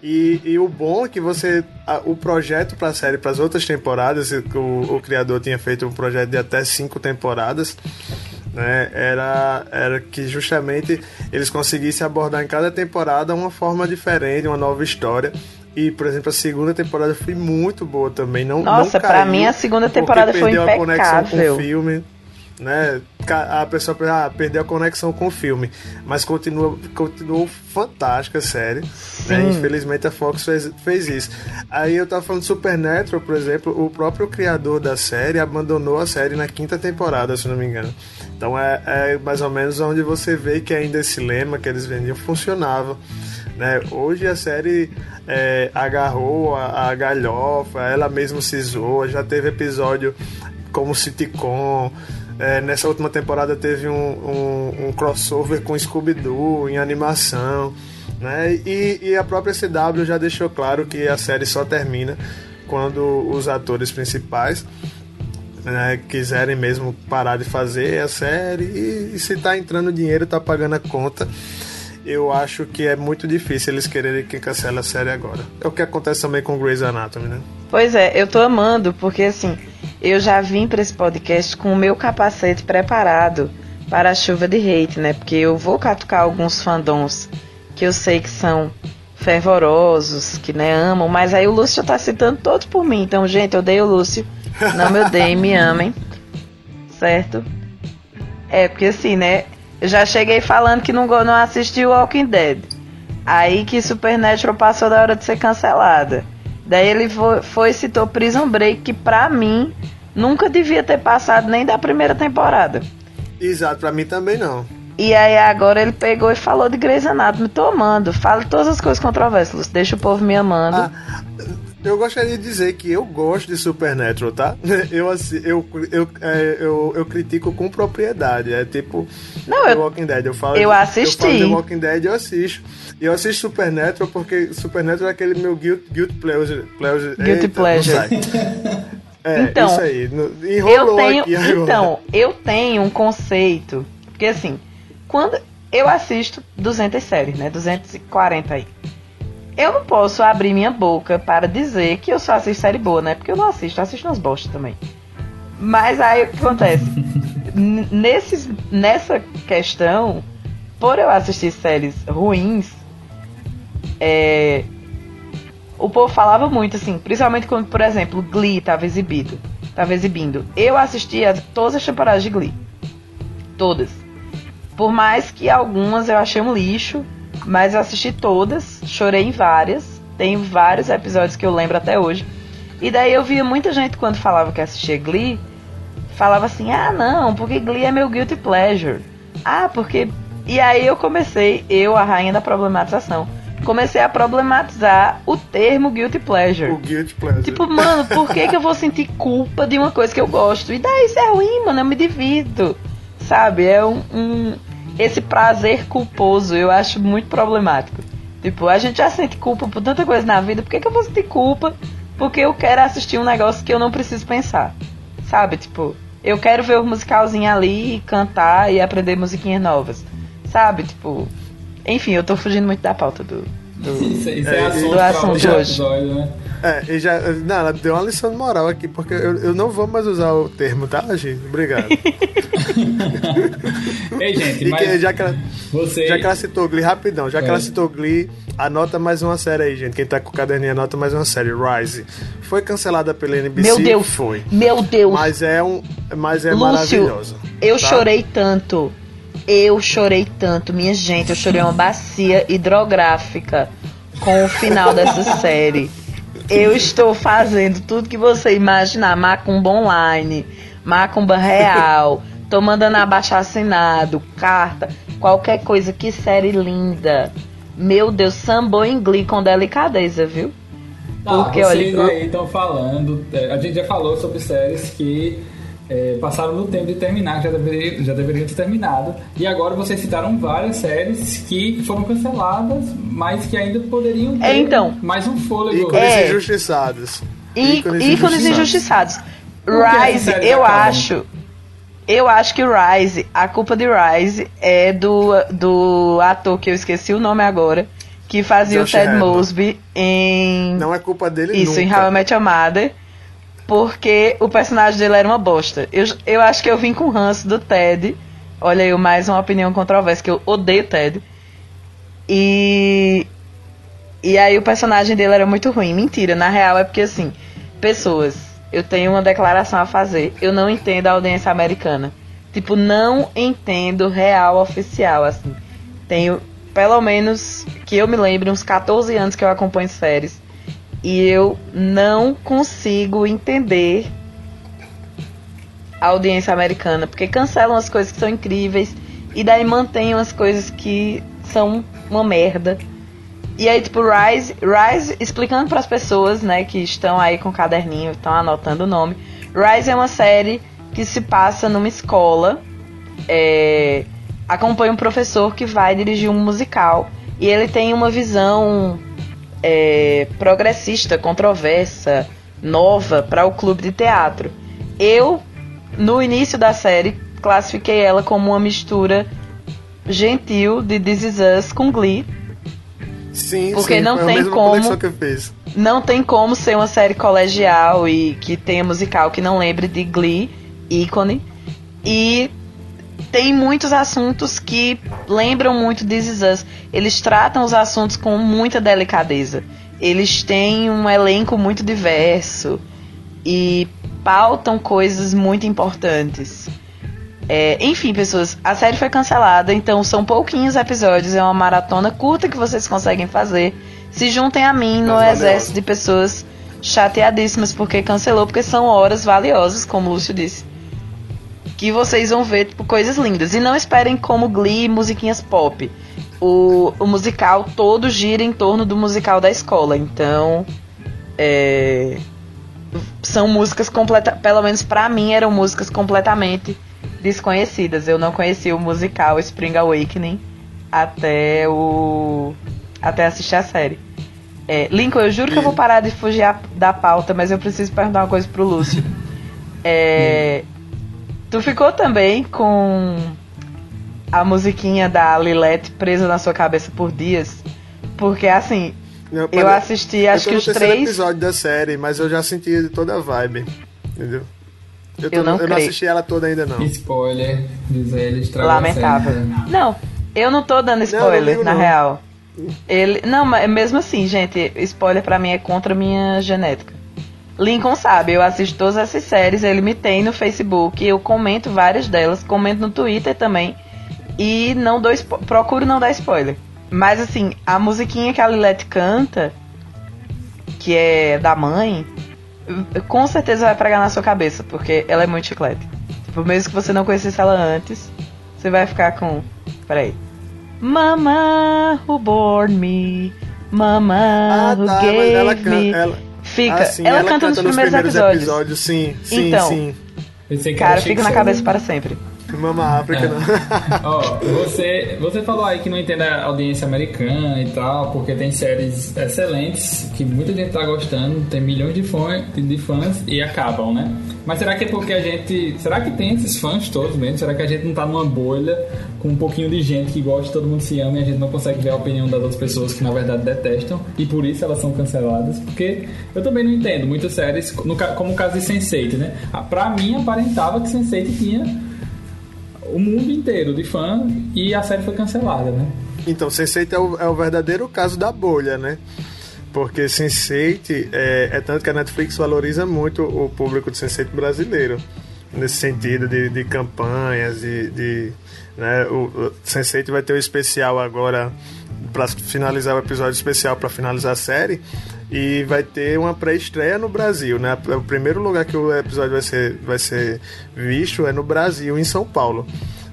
Speaker 2: E, e, o bom é que você. A, o projeto para a série, para as outras temporadas, o, o, criador tinha feito um projeto de até cinco temporadas, né? Era, era que justamente eles conseguissem abordar em cada temporada uma forma diferente, uma nova história. E, por exemplo, a segunda temporada foi muito boa também. Não,
Speaker 5: Nossa,
Speaker 2: não para
Speaker 5: mim a segunda temporada foi impecável. a conexão
Speaker 2: com o filme. Né? A pessoa ah, perdeu a conexão com o filme. Mas continua, continuou fantástica a série. Né? Infelizmente a Fox fez, fez isso. Aí eu tava falando de Supernatural, por exemplo, o próprio criador da série abandonou a série na quinta temporada, se não me engano. Então é, é mais ou menos onde você vê que ainda esse lema que eles vendiam funcionava. Né? Hoje a série é, agarrou a, a, galhofa, ela mesma se zoa, já teve episódio como sitcom. É, nessa última temporada teve um, um, um crossover com Scooby-Doo em animação. Né? E, e a própria CW já deixou claro que a série só termina quando os atores principais né, quiserem mesmo parar de fazer a série e, e se tá entrando dinheiro, tá pagando a conta eu acho que é muito difícil eles quererem que cancele a série agora. É o que acontece também com Grey's Anatomy, né?
Speaker 5: Pois é, eu tô amando, porque assim, eu já vim para esse podcast com o meu capacete preparado para a chuva de hate, né? Porque eu vou catucar alguns fandoms que eu sei que são fervorosos, que né, amam, mas aí o Lúcio tá citando todos por mim. Então, gente, eu odeio o Lúcio. Não me odeiem, me amem. Certo? É, porque assim, né? Eu já cheguei falando que não, não assisti Walking Dead. Aí que Supernatural passou da hora de ser cancelada. Daí ele foi, foi e citou Prison Break, que pra mim nunca devia ter passado nem da primeira temporada.
Speaker 2: Exato, pra mim também não.
Speaker 5: E aí agora ele pegou e falou de Grey's Anatomy. Tô amando. Fala todas as coisas controversas. Deixa o povo me amando. Ah,
Speaker 2: eu gostaria de dizer que eu gosto de Supernatural, tá? Eu, assim, eu, eu, é, eu, eu, critico com propriedade. É tipo
Speaker 5: Não,
Speaker 2: The
Speaker 5: eu,
Speaker 2: Walking Dead. Eu falo,
Speaker 5: eu assisti.
Speaker 2: Eu falo The Walking Dead eu assisto. E eu assisto Supernatural porque Supernatural é aquele meu guilt, guilt pleasure. pleasure
Speaker 5: guilty Eita, pleasure.
Speaker 2: é, então, isso aí. Enrolou
Speaker 5: eu tenho,
Speaker 2: aqui agora.
Speaker 5: Então, eu tenho um conceito. Porque assim, quando eu assisto 200 séries, né? 240 aí eu não posso abrir minha boca para dizer que eu só assisto série boa, né? Porque eu não assisto, eu assisto umas bostas também. Mas aí o que acontece? Nesses, nessa questão, por eu assistir séries ruins, é, o povo falava muito, assim, principalmente quando, por exemplo, Glee tava exibido. Tava exibindo. Eu assistia todas as temporadas de Glee. Todas. Por mais que algumas eu achei um lixo, mas eu assisti todas, chorei em várias. Tem vários episódios que eu lembro até hoje. E daí eu via muita gente quando falava que assistia Glee, falava assim: "Ah, não, porque Glee é meu guilty pleasure". Ah, porque e aí eu comecei, eu, a rainha da problematização, comecei a problematizar o termo guilty pleasure.
Speaker 2: O guilty pleasure.
Speaker 5: Tipo, mano, por que, que eu vou sentir culpa de uma coisa que eu gosto? E daí isso é ruim, mano, eu me divido. Sabe? É um, um esse prazer culposo, eu acho muito problemático. Tipo, a gente já sente culpa por tanta coisa na vida, por que, que eu vou sentir culpa? Porque eu quero assistir um negócio que eu não preciso pensar. Sabe? Tipo, eu quero ver o musicalzinho ali, cantar e aprender musiquinhas novas. Sabe? Tipo. Enfim, eu tô fugindo muito da pauta do. Do
Speaker 1: Isso, isso é,
Speaker 2: É,
Speaker 1: assunto
Speaker 5: de hoje.
Speaker 1: episódio, né?
Speaker 2: É, e já, não, ela deu uma lição de moral aqui, porque eu, eu não vou mais usar o termo, tá, gente? Obrigado.
Speaker 1: Ei, gente,
Speaker 2: E que,
Speaker 1: mas
Speaker 2: já, que ela,
Speaker 1: você...
Speaker 2: já que ela citou Glee, rapidão, já que
Speaker 1: É.
Speaker 2: ela citou Glee, anota mais uma série aí, gente. Quem tá com o caderninho, anota mais uma série, Rise. Foi cancelada pela NBC?
Speaker 5: Meu Deus!
Speaker 2: Foi.
Speaker 5: Meu Deus!
Speaker 2: Mas é, um, mas é
Speaker 5: Lúcio,
Speaker 2: maravilhosa.
Speaker 5: Eu
Speaker 2: tá?
Speaker 5: chorei tanto. Eu chorei tanto, minha gente. Eu chorei uma bacia hidrográfica com o final dessa série. Eu estou fazendo tudo que você imaginar. Macumba online, macumba real. Tô mandando abaixar assinado, carta, qualquer coisa. Que série linda. Meu Deus, sambou em Glee com delicadeza, viu?
Speaker 1: Tá,
Speaker 5: Porque,
Speaker 1: vocês
Speaker 5: olha,
Speaker 1: aí estão falando. é, A gente já falou sobre séries que é, passaram no tempo de terminar, que já deveriam, já deveriam ter terminado. E agora vocês citaram várias séries que foram canceladas, mas que ainda poderiam ter
Speaker 5: É, então.
Speaker 1: mais um fôlego.
Speaker 2: Ícones
Speaker 5: É.
Speaker 2: injustiçados.
Speaker 5: Í- ícones, injustiçados. Rise, eu acho. Eu acho que Rise, a culpa de Rise é do, do ator que eu esqueci o nome agora, que fazia
Speaker 2: Josh
Speaker 5: o Ted. Mosby em.
Speaker 2: Não é culpa dele
Speaker 5: Isso,
Speaker 2: nunca.
Speaker 5: em How I Met Your Mother. Porque o personagem dele era uma bosta. Eu, eu acho que eu vim com o ranço do Ted. Olha aí, mais uma opinião controversa, que eu odeio Ted. E. E aí o personagem dele era muito ruim. Mentira, na real é porque assim, pessoas, eu tenho uma declaração a fazer. Eu não entendo a audiência americana. Tipo, não entendo real oficial, assim. Tenho, pelo menos, que eu me lembre, uns 14 anos que eu acompanho séries. E eu não consigo entender a audiência americana. Porque cancelam as coisas que são incríveis. E daí mantêm as coisas que são uma merda. E aí, tipo, Rise, Rise explicando para as pessoas, né, que estão aí com o caderninho, estão anotando o nome. Rise é uma série que se passa numa escola. É, acompanha um professor que vai dirigir um musical. E ele tem uma visão é, progressista, controversa, nova para o clube de teatro. Eu, no início da série, classifiquei ela como uma mistura gentil de This Is Us com Glee.
Speaker 2: Sim,
Speaker 5: Porque
Speaker 2: sim,
Speaker 5: não
Speaker 2: foi a
Speaker 5: tem como-. Não tem como ser uma série colegial e que tenha musical que não lembre de Glee, ícone. E tem muitos assuntos que lembram muito This Is Us. Eles tratam os assuntos com muita delicadeza. Eles têm um elenco muito diverso e pautam coisas muito importantes. É, enfim, pessoas, a série foi cancelada, então são pouquinhos episódios, é uma maratona curta que vocês conseguem fazer. Se juntem a mim no
Speaker 2: Mas
Speaker 5: exército de pessoas chateadíssimas porque cancelou, porque são horas valiosas, como o Lúcio disse. Que vocês vão ver, tipo, coisas lindas. E não esperem como Glee musiquinhas pop. O, o musical todo gira em torno do musical da escola. Então, é, são músicas completas, pelo menos pra mim eram músicas completamente desconhecidas. Eu não conhecia o musical Spring Awakening até o até assistir a série. É, Lincoln, eu juro que eu vou parar de fugir da pauta, mas eu preciso perguntar uma coisa pro Lúcio. É, tu ficou também com a musiquinha da Lilette presa na sua cabeça por dias? Porque assim,
Speaker 2: Eu,
Speaker 5: eu assisti acho
Speaker 2: eu tô
Speaker 5: que
Speaker 2: no
Speaker 5: os três.
Speaker 2: episódio da série, mas eu já senti toda a vibe. Entendeu? Eu, tô-
Speaker 5: Eu não
Speaker 2: eu não assisti ela toda ainda, não.
Speaker 1: Spoiler, diz ele, estragou a
Speaker 5: Lamentável.
Speaker 1: série.
Speaker 5: Não, eu não tô dando spoiler, na
Speaker 2: não.
Speaker 5: real. Ele. Não, mas mesmo assim, gente, spoiler pra mim é contra a minha genética. Lincoln sabe, eu assisto todas essas séries, ele me tem no Facebook, eu comento várias delas, comento no Twitter também. E não dou procuro não dar spoiler. Mas assim, a musiquinha que a Lilette canta, que é da mãe, com certeza vai pregar na sua cabeça, porque ela é muito chiclete. Tipo, mesmo que você não conhecesse ela antes, você vai ficar com. Peraí. Mama who born me. Mama
Speaker 2: Ah,
Speaker 5: who
Speaker 2: tá,
Speaker 5: gave
Speaker 2: mas ela
Speaker 5: me.
Speaker 2: canta. Ela,
Speaker 5: Fica.
Speaker 2: ah, sim,
Speaker 5: ela, canta, nos primeiros, episódios.
Speaker 2: Sim, sim,
Speaker 5: Então.
Speaker 2: sim.
Speaker 5: Cara, fica na cabeça para sempre.
Speaker 2: Mama África,
Speaker 1: É.
Speaker 2: não.
Speaker 1: Ó, você, você falou aí que não entende a audiência americana e tal, porque tem séries excelentes que muita gente tá gostando, tem milhões de fãs, de fãs e acabam, né? Mas será que é porque a gente. Será que tem esses fãs todos mesmo? Será que a gente não tá numa bolha com um pouquinho de gente que gosta, todo mundo se ama e a gente não consegue ver a opinião das outras pessoas que na verdade detestam e por isso elas são canceladas? Porque eu também não entendo muitas séries, no como o caso de Sense8, né? Ah, Pra mim aparentava que Sense8 tinha o mundo inteiro de fã e a série foi cancelada, né?
Speaker 2: Então, Sense8 é o, é o verdadeiro caso da bolha, né? Porque Sense8 é, é tanto que a Netflix valoriza muito o público de Sense8 brasileiro. Nesse sentido de, de campanhas, de. de né, o, o Sense8 vai ter o especial agora para finalizar o episódio especial para finalizar a série e vai ter uma pré-estreia no Brasil, né? O primeiro lugar que o episódio vai ser, vai ser visto é no Brasil, em São Paulo,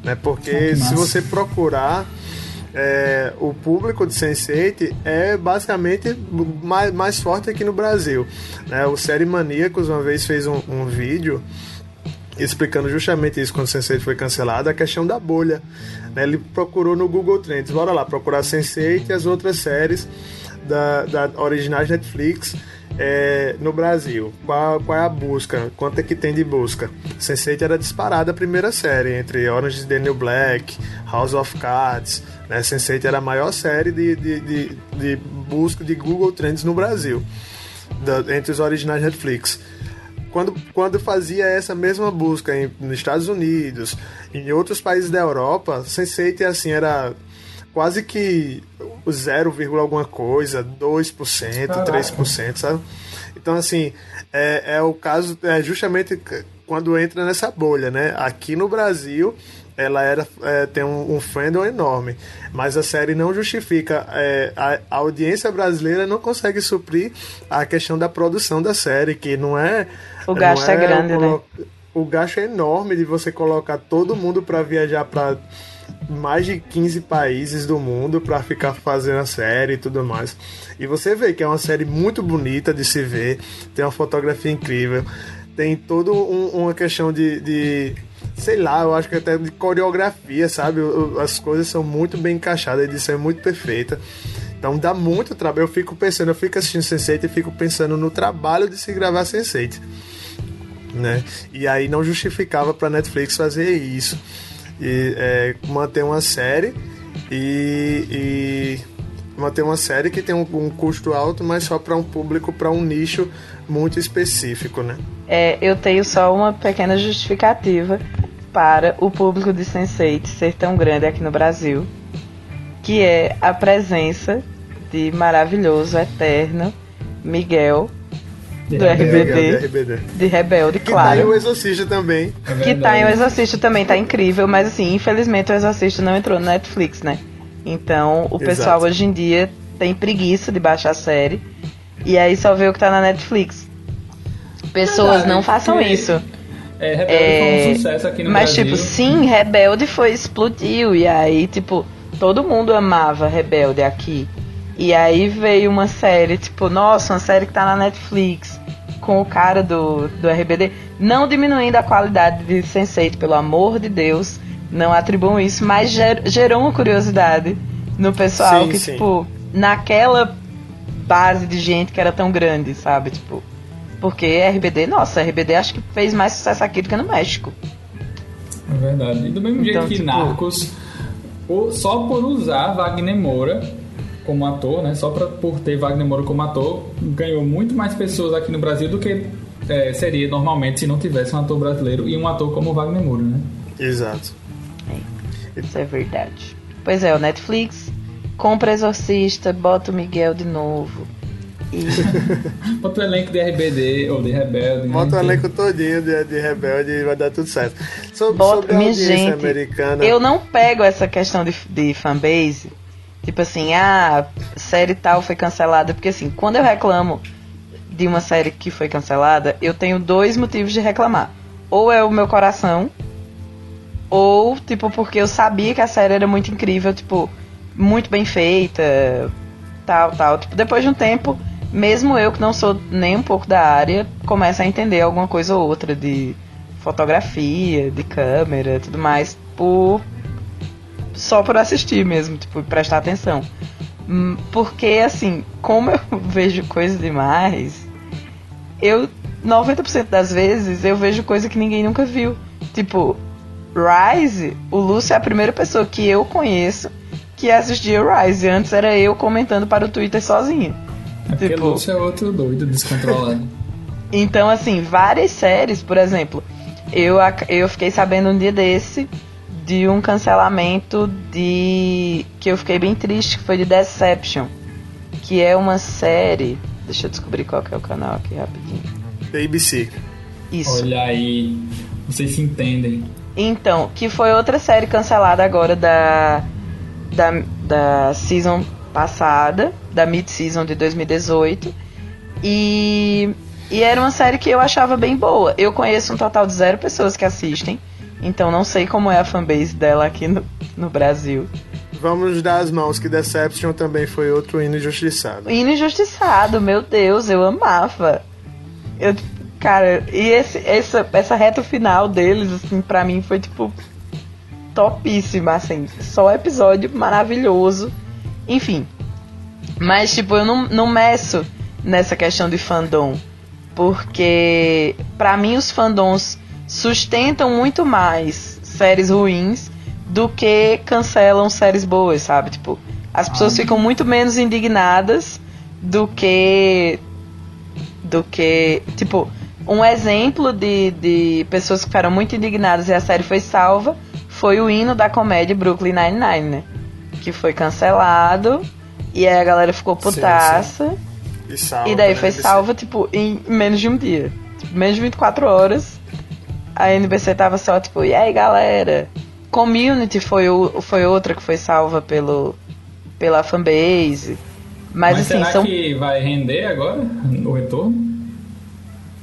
Speaker 2: né? Porque
Speaker 1: que
Speaker 2: se você procurar é, o público de Sense8 é basicamente mais, mais forte aqui no Brasil. Né? O Série Maníacos uma vez fez um, um vídeo explicando justamente isso quando o Sense8 foi cancelado, a questão da bolha. né? Ele procurou no Google Trends, bora lá, procurar Sense8 e as outras séries da, da originais Netflix é, no Brasil. Qual, qual é a busca? Quanto é que tem de busca? Sense8 era disparada a primeira série, entre Orange is the New Black, House of Cards. Né? Sense8 era a maior série de, de, de, de busca de Google Trends no Brasil, da- entre os originais Netflix quando, quando fazia essa mesma busca em, nos Estados Unidos, em outros países da Europa, Sense8 assim era quase que o 0, vírgula alguma coisa, 2%,
Speaker 1: Caraca.
Speaker 2: 3%, sabe? Então assim, é, é o caso é justamente quando entra nessa bolha, né? Aqui no Brasil ela era é, tem um, um fandom enorme, mas a série não justifica é, a, a audiência brasileira não consegue suprir a questão da produção da série, que não é
Speaker 5: O gasto é grande, né?
Speaker 2: colo- O gasto é enorme de você colocar todo mundo para viajar para mais de 15 países do mundo para ficar fazendo a série e tudo mais. E você vê que é uma série muito bonita de se ver, tem uma fotografia incrível, tem toda um- uma questão de, de- sei lá, eu acho que até de coreografia, sabe? As coisas são muito bem encaixadas, a edição é muito perfeita. Então dá muito trabalho. Eu fico pensando, eu fico assistindo Sense8 e fico pensando no trabalho de se gravar Sense8 né? E aí não justificava para Netflix fazer isso e é, manter uma série e, e manter uma série que tem um, um custo alto, mas só para um público, para um nicho muito específico, né?
Speaker 5: É, eu tenho só uma pequena justificativa para o público de Sense8 ser tão grande aqui no Brasil, que é a presença de maravilhoso, eterno Miguel do
Speaker 2: É,
Speaker 5: RBD,
Speaker 2: RBD.
Speaker 5: de Rebelde,
Speaker 2: Que tá aí o
Speaker 5: claro.
Speaker 2: Exorcista também.
Speaker 1: É
Speaker 5: Que tá em O. Exorcista também, tá incrível, mas assim, infelizmente o Exorcista não entrou no Netflix, né? Então o pessoal
Speaker 2: Exato.
Speaker 5: hoje em dia tem preguiça de baixar a série e aí só vê o que tá na Netflix. Pessoas não façam isso.
Speaker 1: É, Rebelde foi
Speaker 5: É,
Speaker 1: um sucesso aqui no
Speaker 5: Mas,
Speaker 1: Brasil.
Speaker 5: tipo, sim, Rebelde foi explodiu. E aí, tipo, todo mundo amava Rebelde aqui. E aí veio uma série, tipo, nossa, uma série que tá na Netflix com o cara do, do RBD. Não diminuindo a qualidade de Sense8, pelo amor de Deus. Não atribuam isso, mas ger- gerou uma curiosidade no pessoal
Speaker 2: Sim,
Speaker 5: que,
Speaker 2: sim.
Speaker 5: tipo, naquela base de gente que era tão grande, sabe? Tipo, porque RBD, nossa, RBD acho que fez mais sucesso aqui do que no México.
Speaker 1: É verdade. E do mesmo jeito
Speaker 5: Então,
Speaker 1: que
Speaker 5: tipo-
Speaker 1: Narcos, só por usar Wagner Moura como ator, né? Só pra, por ter Wagner Moura como ator, ganhou muito mais pessoas aqui no Brasil do que é, seria normalmente se não tivesse um ator brasileiro e um ator como Wagner Moura, né?
Speaker 2: Exato.
Speaker 5: Isso é verdade. Pois é, o Netflix compra Exorcista, bota o Miguel de novo. E
Speaker 1: Bota o elenco de RBD ou de Rebelde. né?
Speaker 2: Bota o elenco todinho de, de Rebelde e vai dar tudo certo. So-
Speaker 5: bota.
Speaker 2: sobre a audiência
Speaker 5: gente,
Speaker 2: americana.
Speaker 5: eu não pego essa questão de, de fanbase. Tipo assim, ah, série tal foi cancelada. Porque assim, quando eu reclamo de uma série que foi cancelada, eu tenho dois motivos de reclamar. Ou é o meu coração, ou, tipo, porque eu sabia que a série era muito incrível, tipo, muito bem feita, tal, tal. Tipo, depois de um tempo, mesmo eu que não sou nem um pouco da área, começa a entender alguma coisa ou outra de fotografia, de câmera, tudo mais, por só por assistir mesmo, tipo, prestar atenção. Hum, Porque assim, como eu vejo coisa demais, eu 90% das vezes eu vejo coisa que ninguém nunca viu. Tipo, Rise, o Lúcio é a primeira pessoa que eu conheço que assistia Rise. Antes era eu comentando para o Twitter sozinho.
Speaker 1: É
Speaker 5: tipo-
Speaker 1: Lúcio é outro doido, descontrolado.
Speaker 5: Então, assim, várias séries, por exemplo, eu, eu fiquei sabendo um dia desse de um cancelamento de. que eu fiquei bem triste, que foi de Deception. Que é uma série. Deixa eu descobrir qual que é o canal aqui rapidinho.
Speaker 2: ABC.
Speaker 5: Isso.
Speaker 1: Olha aí, vocês se entendem.
Speaker 5: Então, que foi outra série cancelada agora da, da, da season passada, da mid-season de 2018. E, e era uma série que eu achava bem boa. Eu conheço um total de zero pessoas que assistem, então não sei como é a fanbase dela aqui no, no Brasil.
Speaker 2: Vamos dar as mãos que Deception também foi outro hino injustiçado.
Speaker 5: Hino injustiçado, meu Deus, eu amava. Eu, cara, e esse, essa, essa reta final deles, assim, pra mim foi tipo topíssima, assim. Só episódio maravilhoso. Enfim. Mas, tipo, eu não, não meço nessa questão de fandom. Porque, pra mim, os fandoms sustentam muito mais séries ruins do que cancelam séries boas, sabe? Tipo, as pessoas ficam muito menos indignadas do que. Do que. Tipo, um exemplo de, de pessoas que ficaram muito indignadas e a série foi salva foi o hino da comédia Brooklyn Nine-Nine, né? Que foi cancelado e aí a galera ficou
Speaker 2: Sim,
Speaker 5: putaça.
Speaker 2: E, salva,
Speaker 5: E daí
Speaker 2: né,
Speaker 5: foi salva, tipo, em menos de um dia. Tipo, menos de 24 horas. A NBC tava só, tipo, e aí, galera? Community foi, o, foi outra que foi salva pelo, pela fanbase. Mas,
Speaker 1: Mas
Speaker 5: assim,
Speaker 1: será
Speaker 5: são
Speaker 1: que vai render agora o retorno?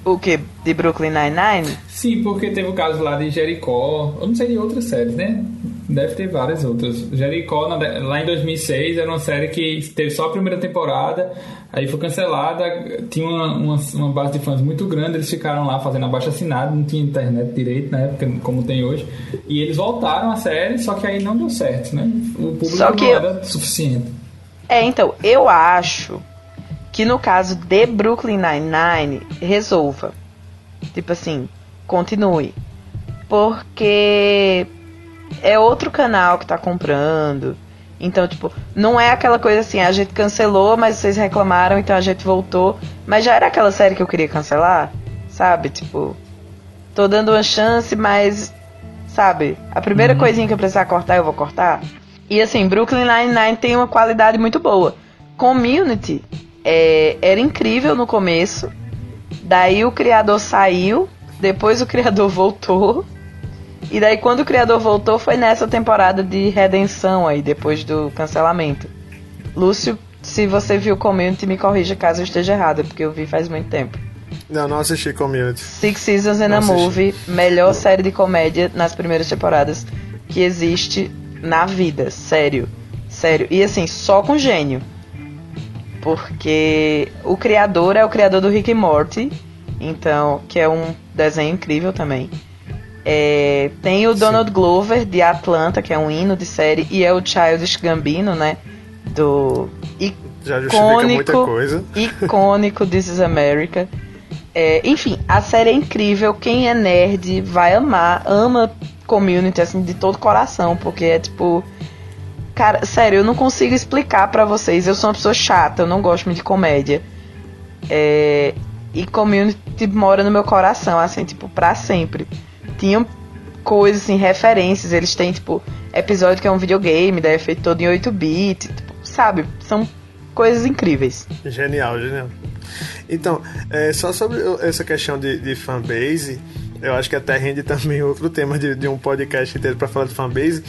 Speaker 5: o que? De Brooklyn Nine-Nine?
Speaker 1: Sim, porque teve o caso lá de Jericó. Eu não sei de outras séries, né? Deve ter várias outras. Jericó, lá em 2006, era uma série que teve só a primeira temporada, aí foi cancelada. Tinha uma, uma, uma base de fãs muito grande, eles ficaram lá fazendo abaixo assinado, não tinha internet direito na época, como tem hoje. E eles voltaram à série, só que aí não deu certo, né? O público
Speaker 5: Só que
Speaker 1: não
Speaker 5: eu-
Speaker 1: era suficiente.
Speaker 5: É, então, eu acho que no caso de Brooklyn Nine-Nine, resolva. Tipo assim, continue. Porque é outro canal que tá comprando. Então, tipo, não é aquela coisa assim, a gente cancelou, mas vocês reclamaram, então a gente voltou. Mas já era aquela série que eu queria cancelar, sabe? Tipo, tô dando uma chance, mas, sabe? A primeira coisinha que eu precisar cortar, eu vou cortar. E assim, Brooklyn Nine-Nine tem uma qualidade muito boa. Community é, era incrível no começo. Daí o criador saiu, depois o criador voltou. E daí quando o criador voltou foi nessa temporada de redenção aí, depois do cancelamento. Lúcio, se você viu Community, me corrija caso eu esteja errada, porque eu vi faz muito tempo.
Speaker 2: Não, não assisti Community.
Speaker 5: Six Seasons a
Speaker 2: Não assisti.
Speaker 5: Movie, melhor série de comédia nas primeiras temporadas que existe na vida, sério. Sério. E assim, só com gênio. Porque o criador é o criador do Rick and Morty, então, que é um desenho incrível também. É, tem o Donald Glover de Atlanta, que é um hino de série, e é o Childish Gambino, né? Do
Speaker 2: Já justifica muita
Speaker 5: icônico,
Speaker 2: coisa.
Speaker 5: icônico This is America. É, enfim, a série é incrível. Quem é nerd vai amar, ama community assim de todo coração, porque é tipo. Cara, sério, eu não consigo explicar pra vocês. Eu sou uma pessoa chata, eu não gosto muito de comédia. É, e community mora no meu coração, assim, tipo, pra sempre. Tinham coisas, assim, referências. Eles têm, tipo, episódio que é um videogame, daí é feito todo em 8-bit. Tipo, sabe? São coisas incríveis.
Speaker 2: Genial, genial. Então, é, só sobre essa questão de, de fanbase, eu acho que até rende também outro tema de, de um podcast inteiro para falar de fanbase,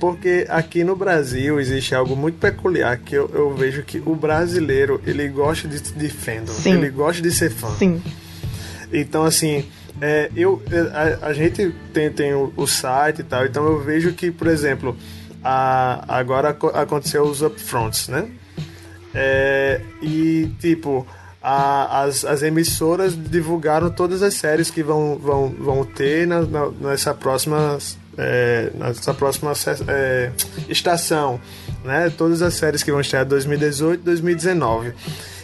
Speaker 2: porque aqui no Brasil existe algo muito peculiar que eu, eu vejo que o brasileiro ele gosta de, de fandom,
Speaker 5: Sim.
Speaker 2: ele gosta de ser fã.
Speaker 5: Sim.
Speaker 2: Então, assim, é, eu, a, a gente tem, tem o, o site e tal, então eu vejo que, por exemplo, a, agora aco- aconteceu os upfronts, né? É, e, tipo, a- as, as emissoras divulgaram todas as séries que vão, vão, vão ter na, na- nessa próxima. é, nessa próxima é, estação, né? Todas as séries que vão estar em 2018 2019.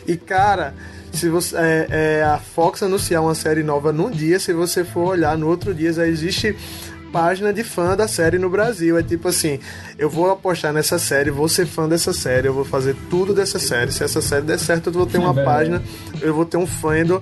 Speaker 2: E cara, se você é, é, a Fox anunciar uma série nova num dia, se você for olhar no outro dia, já existe página de fã da série no Brasil. É tipo assim, eu vou apostar nessa série, vou ser fã dessa série, eu vou fazer tudo dessa série. Se essa série der certo, eu vou ter uma
Speaker 1: verdade.
Speaker 2: página, eu vou ter um fandom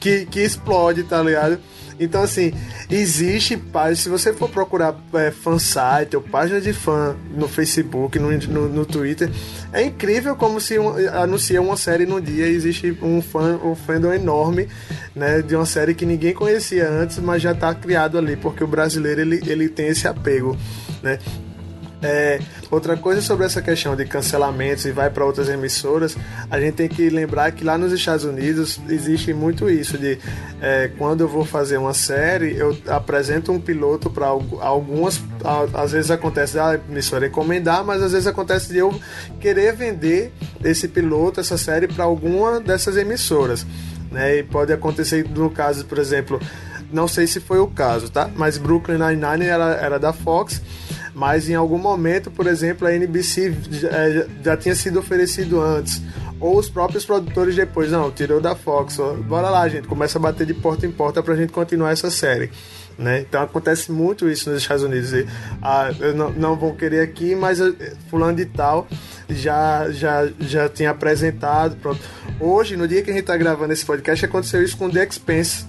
Speaker 2: que, que explode, tá ligado? Então, assim, existe página. Se você for procurar é, fansite ou página de fã no Facebook, no, no, no Twitter, é incrível como se um, anuncia uma série num dia e existe um, fã, um fandom enorme né, de uma série que ninguém conhecia antes, mas já está criado ali, porque o brasileiro ele, ele tem esse apego. Né? É, outra coisa sobre essa questão de cancelamentos e vai para outras emissoras, a gente tem que lembrar que lá nos Estados Unidos existe muito isso de é, quando eu vou fazer uma série, eu apresento um piloto para algumas, às vezes acontece da emissora encomendar, mas às vezes acontece de eu querer vender esse piloto, essa série para alguma dessas emissoras, né? E pode acontecer no caso, por exemplo, não sei se foi o caso, tá? Mas Brooklyn Nine-Nine era, era da Fox, mas em algum momento, por exemplo, a NBC já, já- tinha sido oferecido antes. Ou os próprios produtores depois, não, tirou da Fox. ó, Bora lá, gente, começa a bater de porta em porta pra gente continuar essa série. Né? Então acontece muito isso nos Estados Unidos. E, ah, não, não vou querer aqui, mas eh, fulano de tal já, já, já tinha apresentado. Pronto. Hoje, no dia que a gente tá gravando esse podcast, aconteceu isso com The Expense.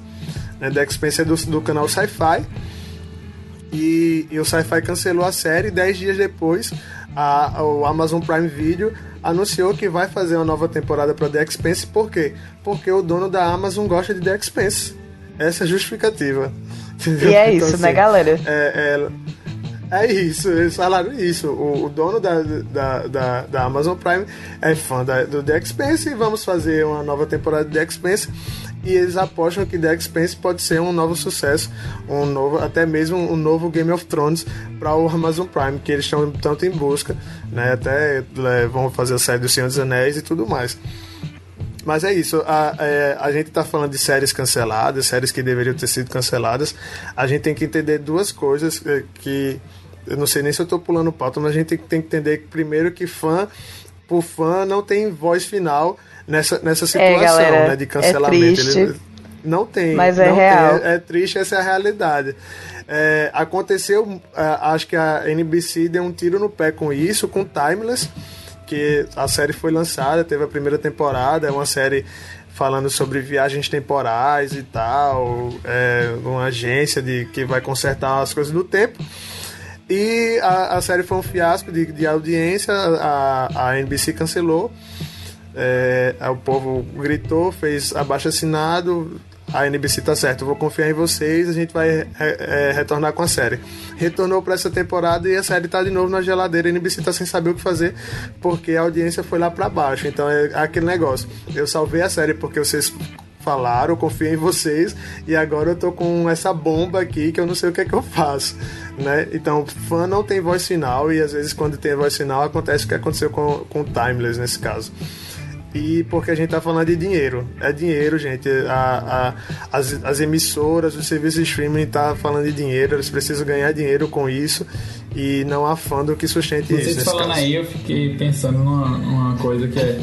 Speaker 2: Né? The Expense é do, do canal Sci-Fi. E, e o Sci-Fi cancelou a série. Dez dias depois, a, o Amazon Prime Video anunciou que vai fazer uma nova temporada para The Expense. Por quê? Porque o dono da Amazon gosta de The Expense. Essa é a justificativa. Entendeu?
Speaker 5: E é
Speaker 2: Então,
Speaker 5: isso, né,
Speaker 2: assim,
Speaker 5: galera?
Speaker 2: É, é, é isso, eles falaram isso. O, o dono da, da, da, da Amazon Prime é fã da, do The Expense e vamos fazer uma nova temporada de The Expense. E eles apostam que The Expense pode ser um novo sucesso, um novo, até mesmo um novo Game of Thrones para o Amazon Prime, que eles estão tanto em busca, né? Até é, vão fazer a série do Senhor dos Anéis e tudo mais. Mas é isso, a, é, a gente tá falando de séries canceladas, séries que deveriam ter sido canceladas. A gente tem que entender duas coisas é, que. Eu não sei nem se eu tô pulando pauta, mas a gente tem, tem que entender que, primeiro que fã, por fã, não tem voz final nessa, nessa situação
Speaker 5: galera,
Speaker 2: né, de
Speaker 5: é
Speaker 2: cancelamento.
Speaker 5: triste.
Speaker 2: não tem.
Speaker 5: Mas é
Speaker 2: não
Speaker 5: real.
Speaker 2: tem, é triste, essa é a realidade. É, aconteceu, é, acho que a NBC deu um tiro no pé com isso, com Timeless, que a série foi lançada, teve a primeira temporada, é uma série falando sobre viagens temporais e tal, é, uma agência de, que vai consertar as coisas do tempo. E a, a série foi um fiasco de, de audiência, a, a NBC cancelou. É, o povo gritou, fez abaixo assinado. A NBC tá certo, vou confiar em vocês, a gente vai re- é, retornar com a série. Retornou para essa temporada e a série tá de novo na geladeira. A NBC tá sem saber o que fazer porque a audiência foi lá para baixo. Então é aquele negócio. Eu salvei a série porque vocês falaram, eu confio em vocês e agora eu tô com essa bomba aqui que eu não sei o que é que eu faço, né? Então, fã não tem voz final e às vezes quando tem voz final acontece o que aconteceu com, com Timeless nesse caso. E porque a gente tá falando de dinheiro. É dinheiro, gente. A, a- as, as emissoras, os serviços de streaming tá falando de dinheiro, eles precisam ganhar dinheiro com isso e não há fã do que sustente isso.
Speaker 1: Vocês falando
Speaker 2: caso.
Speaker 1: aí, eu fiquei pensando numa, numa coisa que é.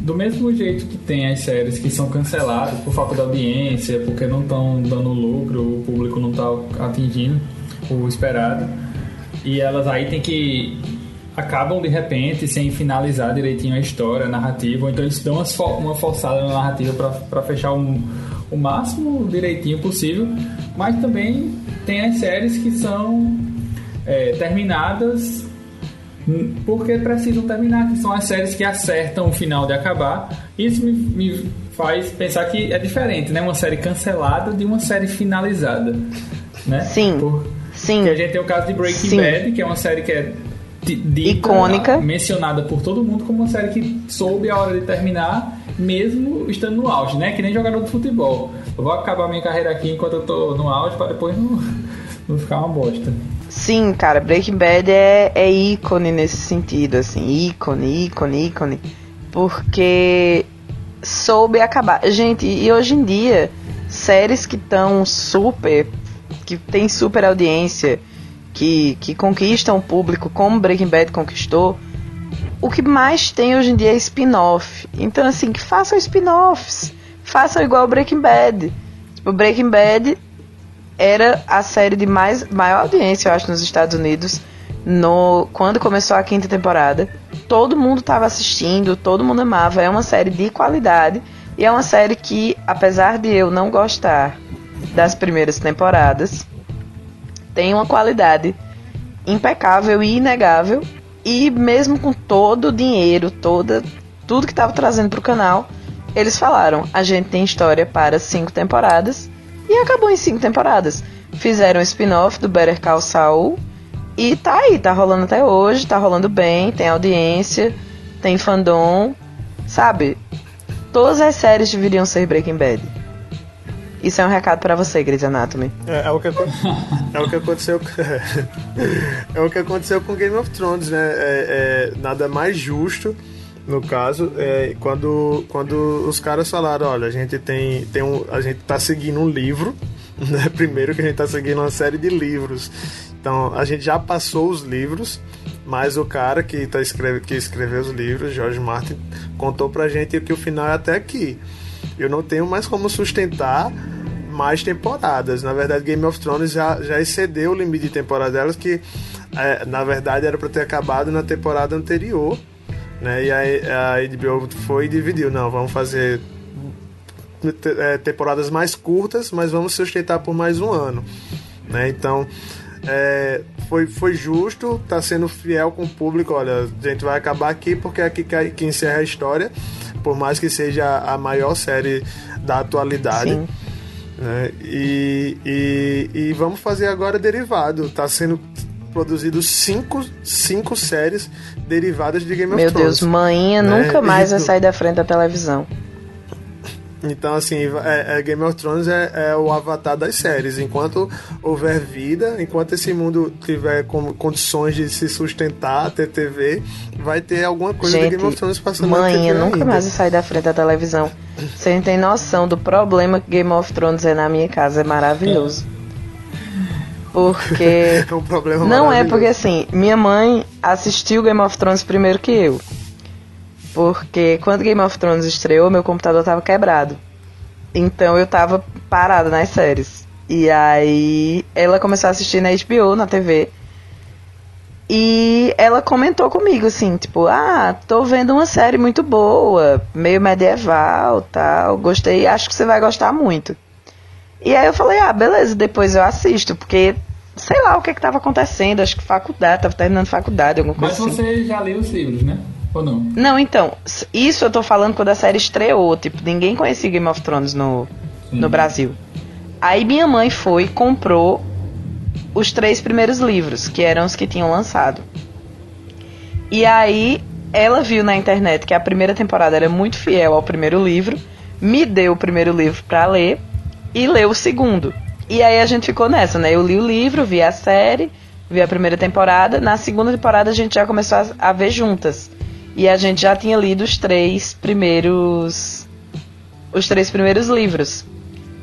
Speaker 1: Do mesmo jeito que tem as séries que são canceladas por falta de audiência, porque não estão dando lucro, o público não está atingindo o esperado, e elas aí tem que. Acabam de repente sem finalizar direitinho a história, a narrativa, ou então eles dão uma forçada na narrativa para fechar um, o máximo direitinho possível, mas também tem as séries que são é, terminadas porque precisam terminar, que são as séries que acertam o final de acabar. Isso me, me faz pensar que é diferente, né? Uma série cancelada de uma série finalizada, né?
Speaker 5: Sim.
Speaker 1: Por,
Speaker 5: Sim.
Speaker 1: Que a gente tem o caso de Breaking
Speaker 5: Sim.
Speaker 1: Bad, que é uma série que é dita,
Speaker 5: Icônica.
Speaker 1: mencionada por todo mundo como uma série que soube a hora de terminar, mesmo estando no auge, né? Que nem jogador de futebol. Eu vou acabar minha carreira aqui enquanto eu tô no auge para depois não, não ficar uma bosta.
Speaker 5: Sim, cara, Breaking Bad é, é ícone nesse sentido, assim, ícone, ícone, ícone. Porque soube acabar. Gente, e hoje em dia, séries que estão super, que tem super audiência, que, que conquistam o público como Breaking Bad conquistou, o que mais tem hoje em dia é spin-off. Então, assim, que façam spin-offs. Façam igual Breaking Bad. Tipo, Breaking Bad era a série de mais, maior audiência, eu acho, nos Estados Unidos. No, quando começou a quinta temporada, todo mundo estava assistindo, todo mundo amava. É uma série de qualidade e é uma série que, apesar de eu não gostar das primeiras temporadas, tem uma qualidade impecável e inegável. E mesmo com todo o dinheiro, toda tudo que estava trazendo para o canal, eles falaram: a gente tem história para cinco temporadas e acabou em cinco temporadas. Fizeram um spin-off do Better Call Saul e tá aí, tá rolando até hoje, tá rolando bem, tem audiência, tem fandom, sabe? Todas as séries deveriam ser Breaking Bad. Isso é um recado pra você, Grey's Anatomy.
Speaker 2: É, é o que, é o que aconteceu. é o que aconteceu com Game of Thrones, né? É, é nada mais justo, no caso, é, quando, quando os caras falaram, olha, a gente tem, tem um, a gente tá seguindo um livro, né? Primeiro que a gente tá seguindo uma série de livros. Então, a gente já passou os livros, mas o cara que, tá escreve, que escreveu os livros, George Martin, contou pra gente que o final é até aqui. Eu não tenho mais como sustentar mais temporadas. Na verdade, Game of Thrones já, já excedeu o limite de temporada delas, que é, na verdade era para ter acabado na temporada anterior. Né? E a, a HBO foi e dividiu. Não, vamos fazer é, temporadas mais curtas, mas vamos sustentar por mais um ano. Né? Então, é, foi, foi justo, tá sendo fiel com o público. Olha, a gente vai acabar aqui porque é aqui que, que encerra a história, por mais que seja a maior série da atualidade.
Speaker 5: Sim.
Speaker 2: né? E, e, e vamos fazer agora derivado. Tá sendo produzido cinco, cinco séries derivadas de Game
Speaker 5: Meu
Speaker 2: of Thrones.
Speaker 5: Deus, manhinha
Speaker 2: né?
Speaker 5: nunca mais vai sair da frente da televisão.
Speaker 2: Então, assim, é- é, Game of Thrones é, é o avatar das séries. Enquanto houver vida, enquanto esse mundo tiver condições de se sustentar, ter TV, vai ter alguma coisa de
Speaker 5: Gente,
Speaker 2: Game of Thrones passando na
Speaker 5: manhinha
Speaker 2: TV
Speaker 5: nunca
Speaker 2: ainda.
Speaker 5: mais sair da frente da televisão. Você não tem noção do problema que Game of Thrones é na minha casa. É maravilhoso. Porque.
Speaker 2: É um problema
Speaker 5: Não é porque assim, minha mãe assistiu Game of Thrones primeiro que eu. Porque quando Game of Thrones estreou, meu computador tava quebrado. Então eu tava parada nas séries. E aí ela começou a assistir na HBO, na TV. E ela comentou comigo assim, tipo, ah, tô vendo uma série muito boa, meio medieval, tal, gostei, acho que você vai gostar muito. E aí eu falei, ah, beleza, depois eu assisto, porque sei lá o que que tava acontecendo, acho que faculdade, tava terminando faculdade, alguma coisa
Speaker 1: Mas
Speaker 5: assim.
Speaker 1: você já leu os livros, né? Ou não?
Speaker 5: Não, então, isso eu tô falando quando a série estreou, tipo, ninguém conhecia Game of Thrones no, no Brasil. Aí minha mãe foi e comprou os três primeiros livros, que eram os que tinham lançado. E aí ela viu na internet que a primeira temporada era muito fiel ao primeiro livro, me deu o primeiro livro pra ler e leu o segundo. E aí a gente ficou nessa, né? Eu li o livro, vi a série, vi a primeira temporada. Na segunda temporada a gente já começou a, a ver juntas. E a gente já tinha lido os três primeiros. Os três primeiros livros.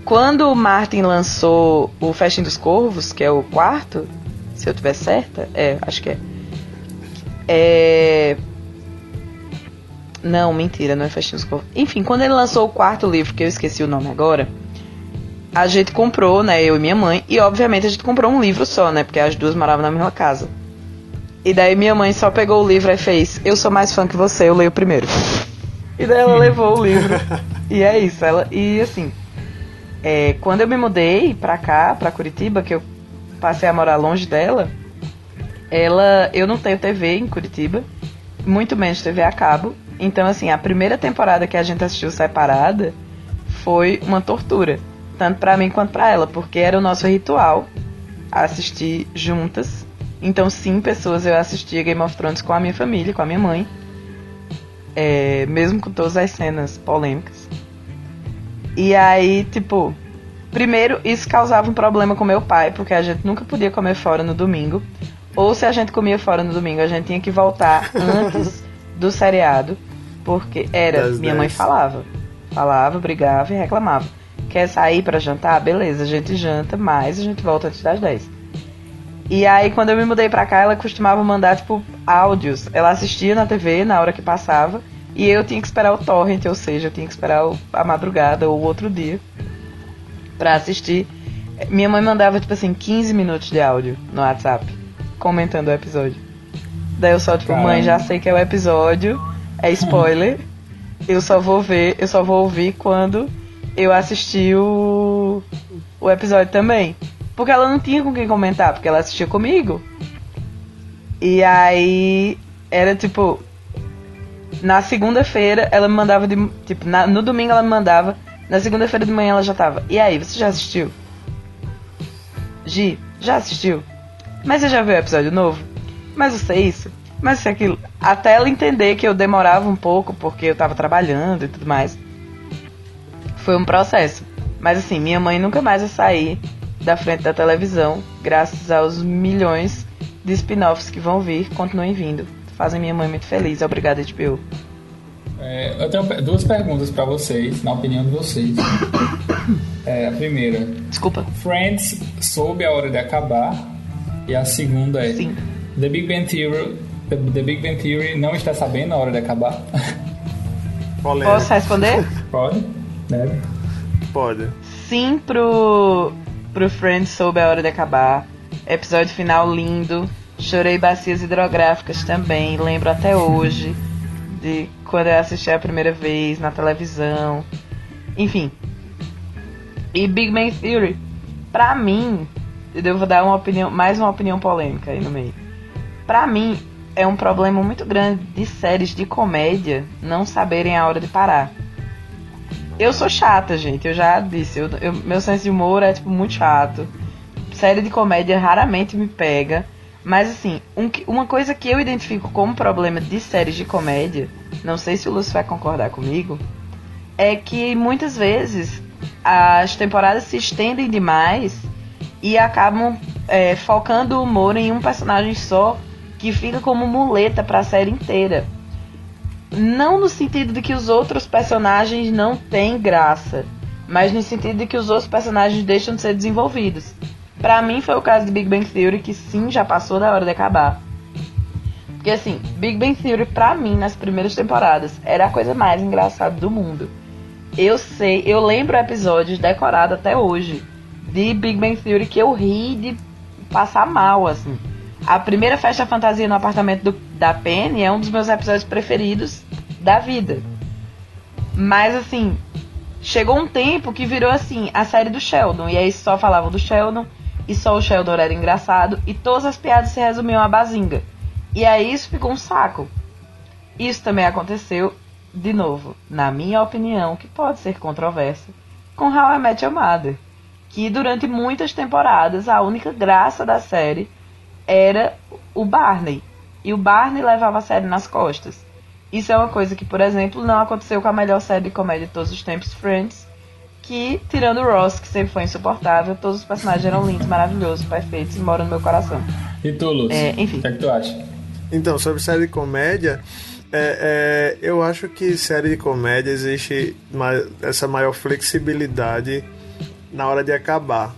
Speaker 5: Quando o Martin lançou o Festim dos Corvos, que é o quarto, se eu tiver certa, é, acho que é. É. Não, mentira, não é Festim dos Corvos. Enfim, quando ele lançou o quarto livro, que eu esqueci o nome agora, a gente comprou, né, eu e minha mãe, e obviamente a gente comprou um livro só, né, porque as duas moravam na mesma casa. E daí minha mãe só pegou o livro e fez: Eu sou mais fã que você, eu leio primeiro. E daí ela levou o livro. E é isso, ela. E assim, é, quando eu me mudei pra cá, pra Curitiba, que eu passei a morar longe dela, ela, eu não tenho TV em Curitiba, muito menos TV a cabo. Então, assim, a primeira temporada que a gente assistiu separada foi uma tortura, tanto para mim quanto para ela, porque era o nosso ritual assistir juntas. Então, sim, pessoas, eu assistia Game of Thrones com a minha família, com a minha mãe, é, mesmo com todas as cenas polêmicas. E aí, tipo, primeiro isso causava um problema com meu pai, porque a gente nunca podia comer fora no domingo. Ou se a gente comia fora no domingo, a gente tinha que voltar antes do seriado, porque era,
Speaker 2: Das
Speaker 5: minha mãe
Speaker 2: 10.
Speaker 5: falava, falava, brigava e reclamava. Quer sair pra jantar? Beleza, a gente janta, mas a gente volta antes das 10. E aí, quando eu me mudei pra cá, ela costumava mandar, tipo, áudios. Ela assistia na TV na hora que passava. E eu tinha que esperar o torrent, ou seja, eu tinha que esperar a madrugada ou o outro dia pra assistir. Minha mãe mandava, tipo assim, 15 minutos de áudio no WhatsApp, comentando o episódio. Daí eu só, tipo,
Speaker 1: Caramba.
Speaker 5: mãe, já sei que é o episódio, é spoiler. eu só vou ver, eu só vou ouvir quando eu assistir o, o episódio também. Porque ela não tinha com quem comentar, porque ela assistia comigo. E aí era tipo. Na segunda-feira ela me mandava de. Tipo, na- no domingo ela me mandava. Na segunda-feira de manhã ela já tava. E aí, você já assistiu? Gi, já assistiu? Mas você já viu o episódio novo? Mas você isso? Mas isso e aquilo. Até ela entender que eu demorava um pouco porque eu tava trabalhando e tudo mais. Foi um processo. Mas assim, minha mãe nunca mais vai sair da frente da televisão, graças aos milhões de spin-offs que vão vir, continuem vindo. Fazem minha mãe muito feliz. Obrigada, HBO.
Speaker 1: É, eu tenho duas perguntas pra vocês, na opinião de vocês. É, a primeira,
Speaker 5: Desculpa.
Speaker 1: Friends soube a hora de acabar. E a segunda é
Speaker 5: Sim.
Speaker 1: The Big Bang Theory, The, The Big Bang Theory não está sabendo a hora de acabar.
Speaker 2: Polêmica.
Speaker 5: Posso responder?
Speaker 1: Pode? Deve.
Speaker 2: Pode.
Speaker 5: Sim pro, pro Friends soube a hora de acabar. Episódio final lindo. Chorei bacias hidrográficas também. Lembro até hoje de quando eu assisti a primeira vez na televisão. Enfim. E Big Bang Theory, pra mim, eu vou dar uma opinião, mais uma opinião polêmica aí no meio. Pra mim, é um problema muito grande de séries de comédia não saberem a hora de parar. Eu sou chata, gente. Eu já disse. Eu, eu- meu senso de humor é, tipo, muito chato. Série de comédia raramente me pega. Mas, assim, um uma coisa que eu identifico como problema de séries de comédia, não sei se o Lúcio vai concordar comigo, é que muitas vezes as temporadas se estendem demais e acabam é, focando o humor em um personagem só que fica como muleta pra série inteira. Não no sentido de que os outros personagens não têm graça, mas no sentido de que os outros personagens deixam de ser desenvolvidos. Pra mim foi o caso de Big Bang Theory, que sim, já passou da hora de acabar. Porque assim, Big Bang Theory pra mim nas primeiras temporadas era a coisa mais engraçada do mundo. Eu sei, eu lembro episódios decorados até hoje de Big Bang Theory que eu ri de passar mal, assim. A primeira festa fantasia no apartamento do- da Penny é um dos meus episódios preferidos da vida. Mas assim, chegou um tempo que virou assim, a série do Sheldon. E aí só falavam do Sheldon, e só o Sheldon era engraçado, e todas as piadas se resumiam a bazinga. E aí isso ficou um saco. Isso também aconteceu, de novo, na minha opinião, que pode ser controversa, com How I Met Your Mother. Que durante muitas temporadas a única graça da série era o Barney. E o Barney levava a série nas costas. Isso é uma coisa que, por exemplo, não aconteceu com a melhor série de comédia de todos os tempos, Friends. Que, tirando o Ross, que sempre foi insuportável, todos os personagens eram lindos, maravilhosos, perfeitos e moram no meu coração.
Speaker 1: E tu, Lúcio?
Speaker 5: É, enfim.
Speaker 1: O que é que tu acha?
Speaker 2: Então, sobre série de comédia, é, é, eu acho que série de comédia existe essa maior flexibilidade na hora de acabar.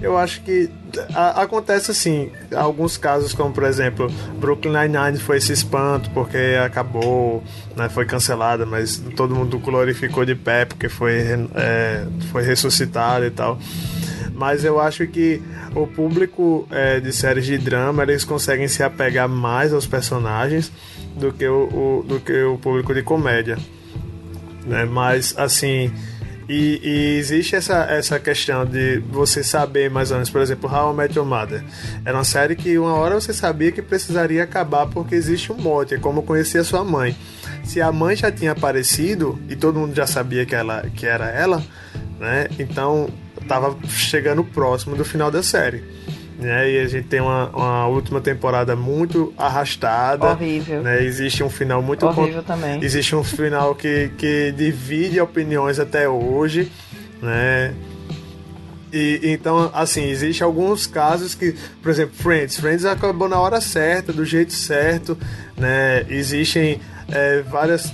Speaker 2: Eu acho que a- acontece assim, alguns casos como por exemplo Brooklyn Nine-Nine foi esse espanto porque acabou, né, foi cancelada, mas todo mundo glorificou de pé porque foi, é, foi ressuscitado e tal. Mas eu acho que o público é, de séries de drama eles conseguem se apegar mais aos personagens do que o, o- do que o público de comédia. Né? Mas assim, E, e, existe essa, essa questão de você saber mais ou menos, por exemplo, How I Met Your Mother. Era uma série que uma hora você sabia que precisaria acabar porque existe um mote, é como conhecer a sua mãe. Se a mãe já tinha aparecido e todo mundo já sabia que, ela, que era ela, né? Então tava chegando próximo do final da série. Né? E a gente tem uma, uma última temporada muito arrastada.
Speaker 5: Horrível.
Speaker 2: Né? Existe um final muito.
Speaker 5: Horrível também.
Speaker 2: Existe um final que, que divide opiniões até hoje. Né? E, então, assim, existe alguns casos que, por exemplo, Friends. Friends acabou na hora certa, do jeito certo, né? Existem é, várias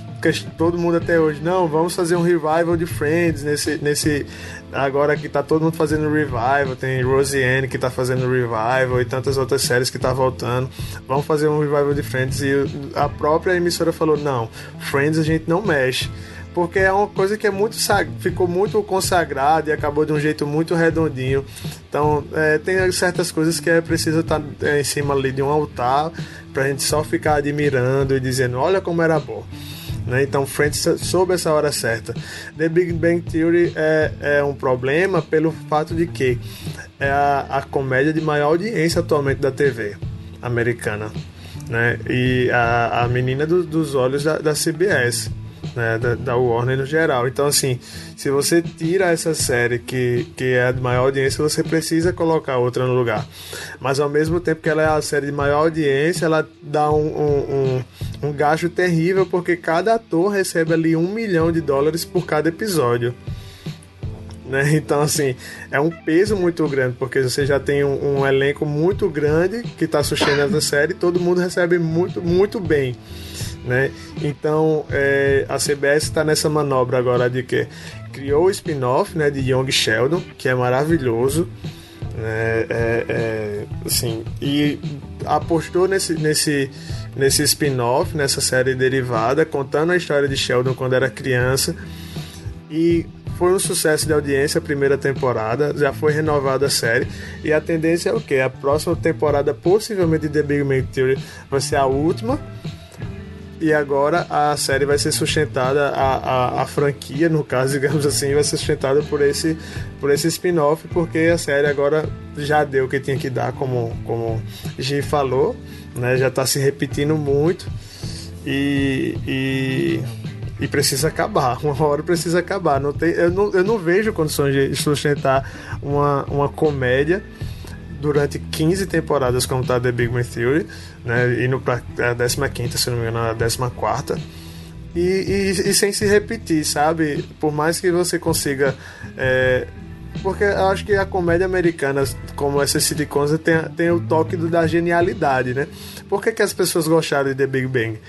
Speaker 2: todo mundo até hoje, não, vamos fazer um revival de Friends nesse, nesse agora que tá todo mundo fazendo revival, tem Roseanne que tá fazendo revival e tantas outras séries que tá voltando. Vamos fazer um revival de Friends e a própria emissora falou: "Não, Friends a gente não mexe" porque é uma coisa que é muito ficou muito consagrada e acabou de um jeito muito redondinho. Então, é, tem certas coisas que é preciso estar tá, é, em cima ali de um altar pra gente só ficar admirando e dizendo, olha como era bom. Né? Então, Friends soube essa hora certa. The Big Bang Theory é, é um problema pelo fato de que é a, a comédia de maior audiência atualmente da TV americana. Né? E a, a menina do, dos olhos da, da CBS né, da, da, Warner no geral. Então, assim, se você tira essa série que, que é a de maior audiência, você precisa colocar outra no lugar. Mas ao mesmo tempo que ela é a série de maior audiência, ela dá um, um, um, gasto terrível, porque cada ator recebe ali um milhão de dólares por cada episódio. Né? Então, assim, é um peso muito grande, porque você já tem um, um elenco muito grande que está sustentando a série todo mundo recebe muito, muito bem né? Então é, a CBS está nessa manobra agora de que criou o spin-off, né, de Young Sheldon, que é maravilhoso, né? É, é, assim, e apostou nesse nesse nesse spin-off, nessa série derivada, contando a história de Sheldon quando era criança. E foi um sucesso de audiência a primeira temporada, já foi renovada a série. E a tendência é o que? A próxima temporada, possivelmente de The Big Bang Theory, vai ser a última. E agora a série vai ser sustentada, a, a, a, franquia, no caso, digamos assim, vai ser sustentada por esse, por esse spin-off, porque a série agora já deu o que tinha que dar, como, como G falou, né? já está se repetindo muito e, e, e, precisa acabar, uma hora precisa acabar. Não tem, eu, não, eu não vejo condições de sustentar uma, uma comédia durante 15 temporadas como tá The Big Bang Theory, né, indo para a 15, se não me engano, a 14. E, e, e, sem se repetir, sabe? Por mais que você consiga. É, porque eu acho que a comédia americana, como essas sitcoms, tem, tem o toque do, da genialidade, né? Por que, que as pessoas gostaram de The Big Bang?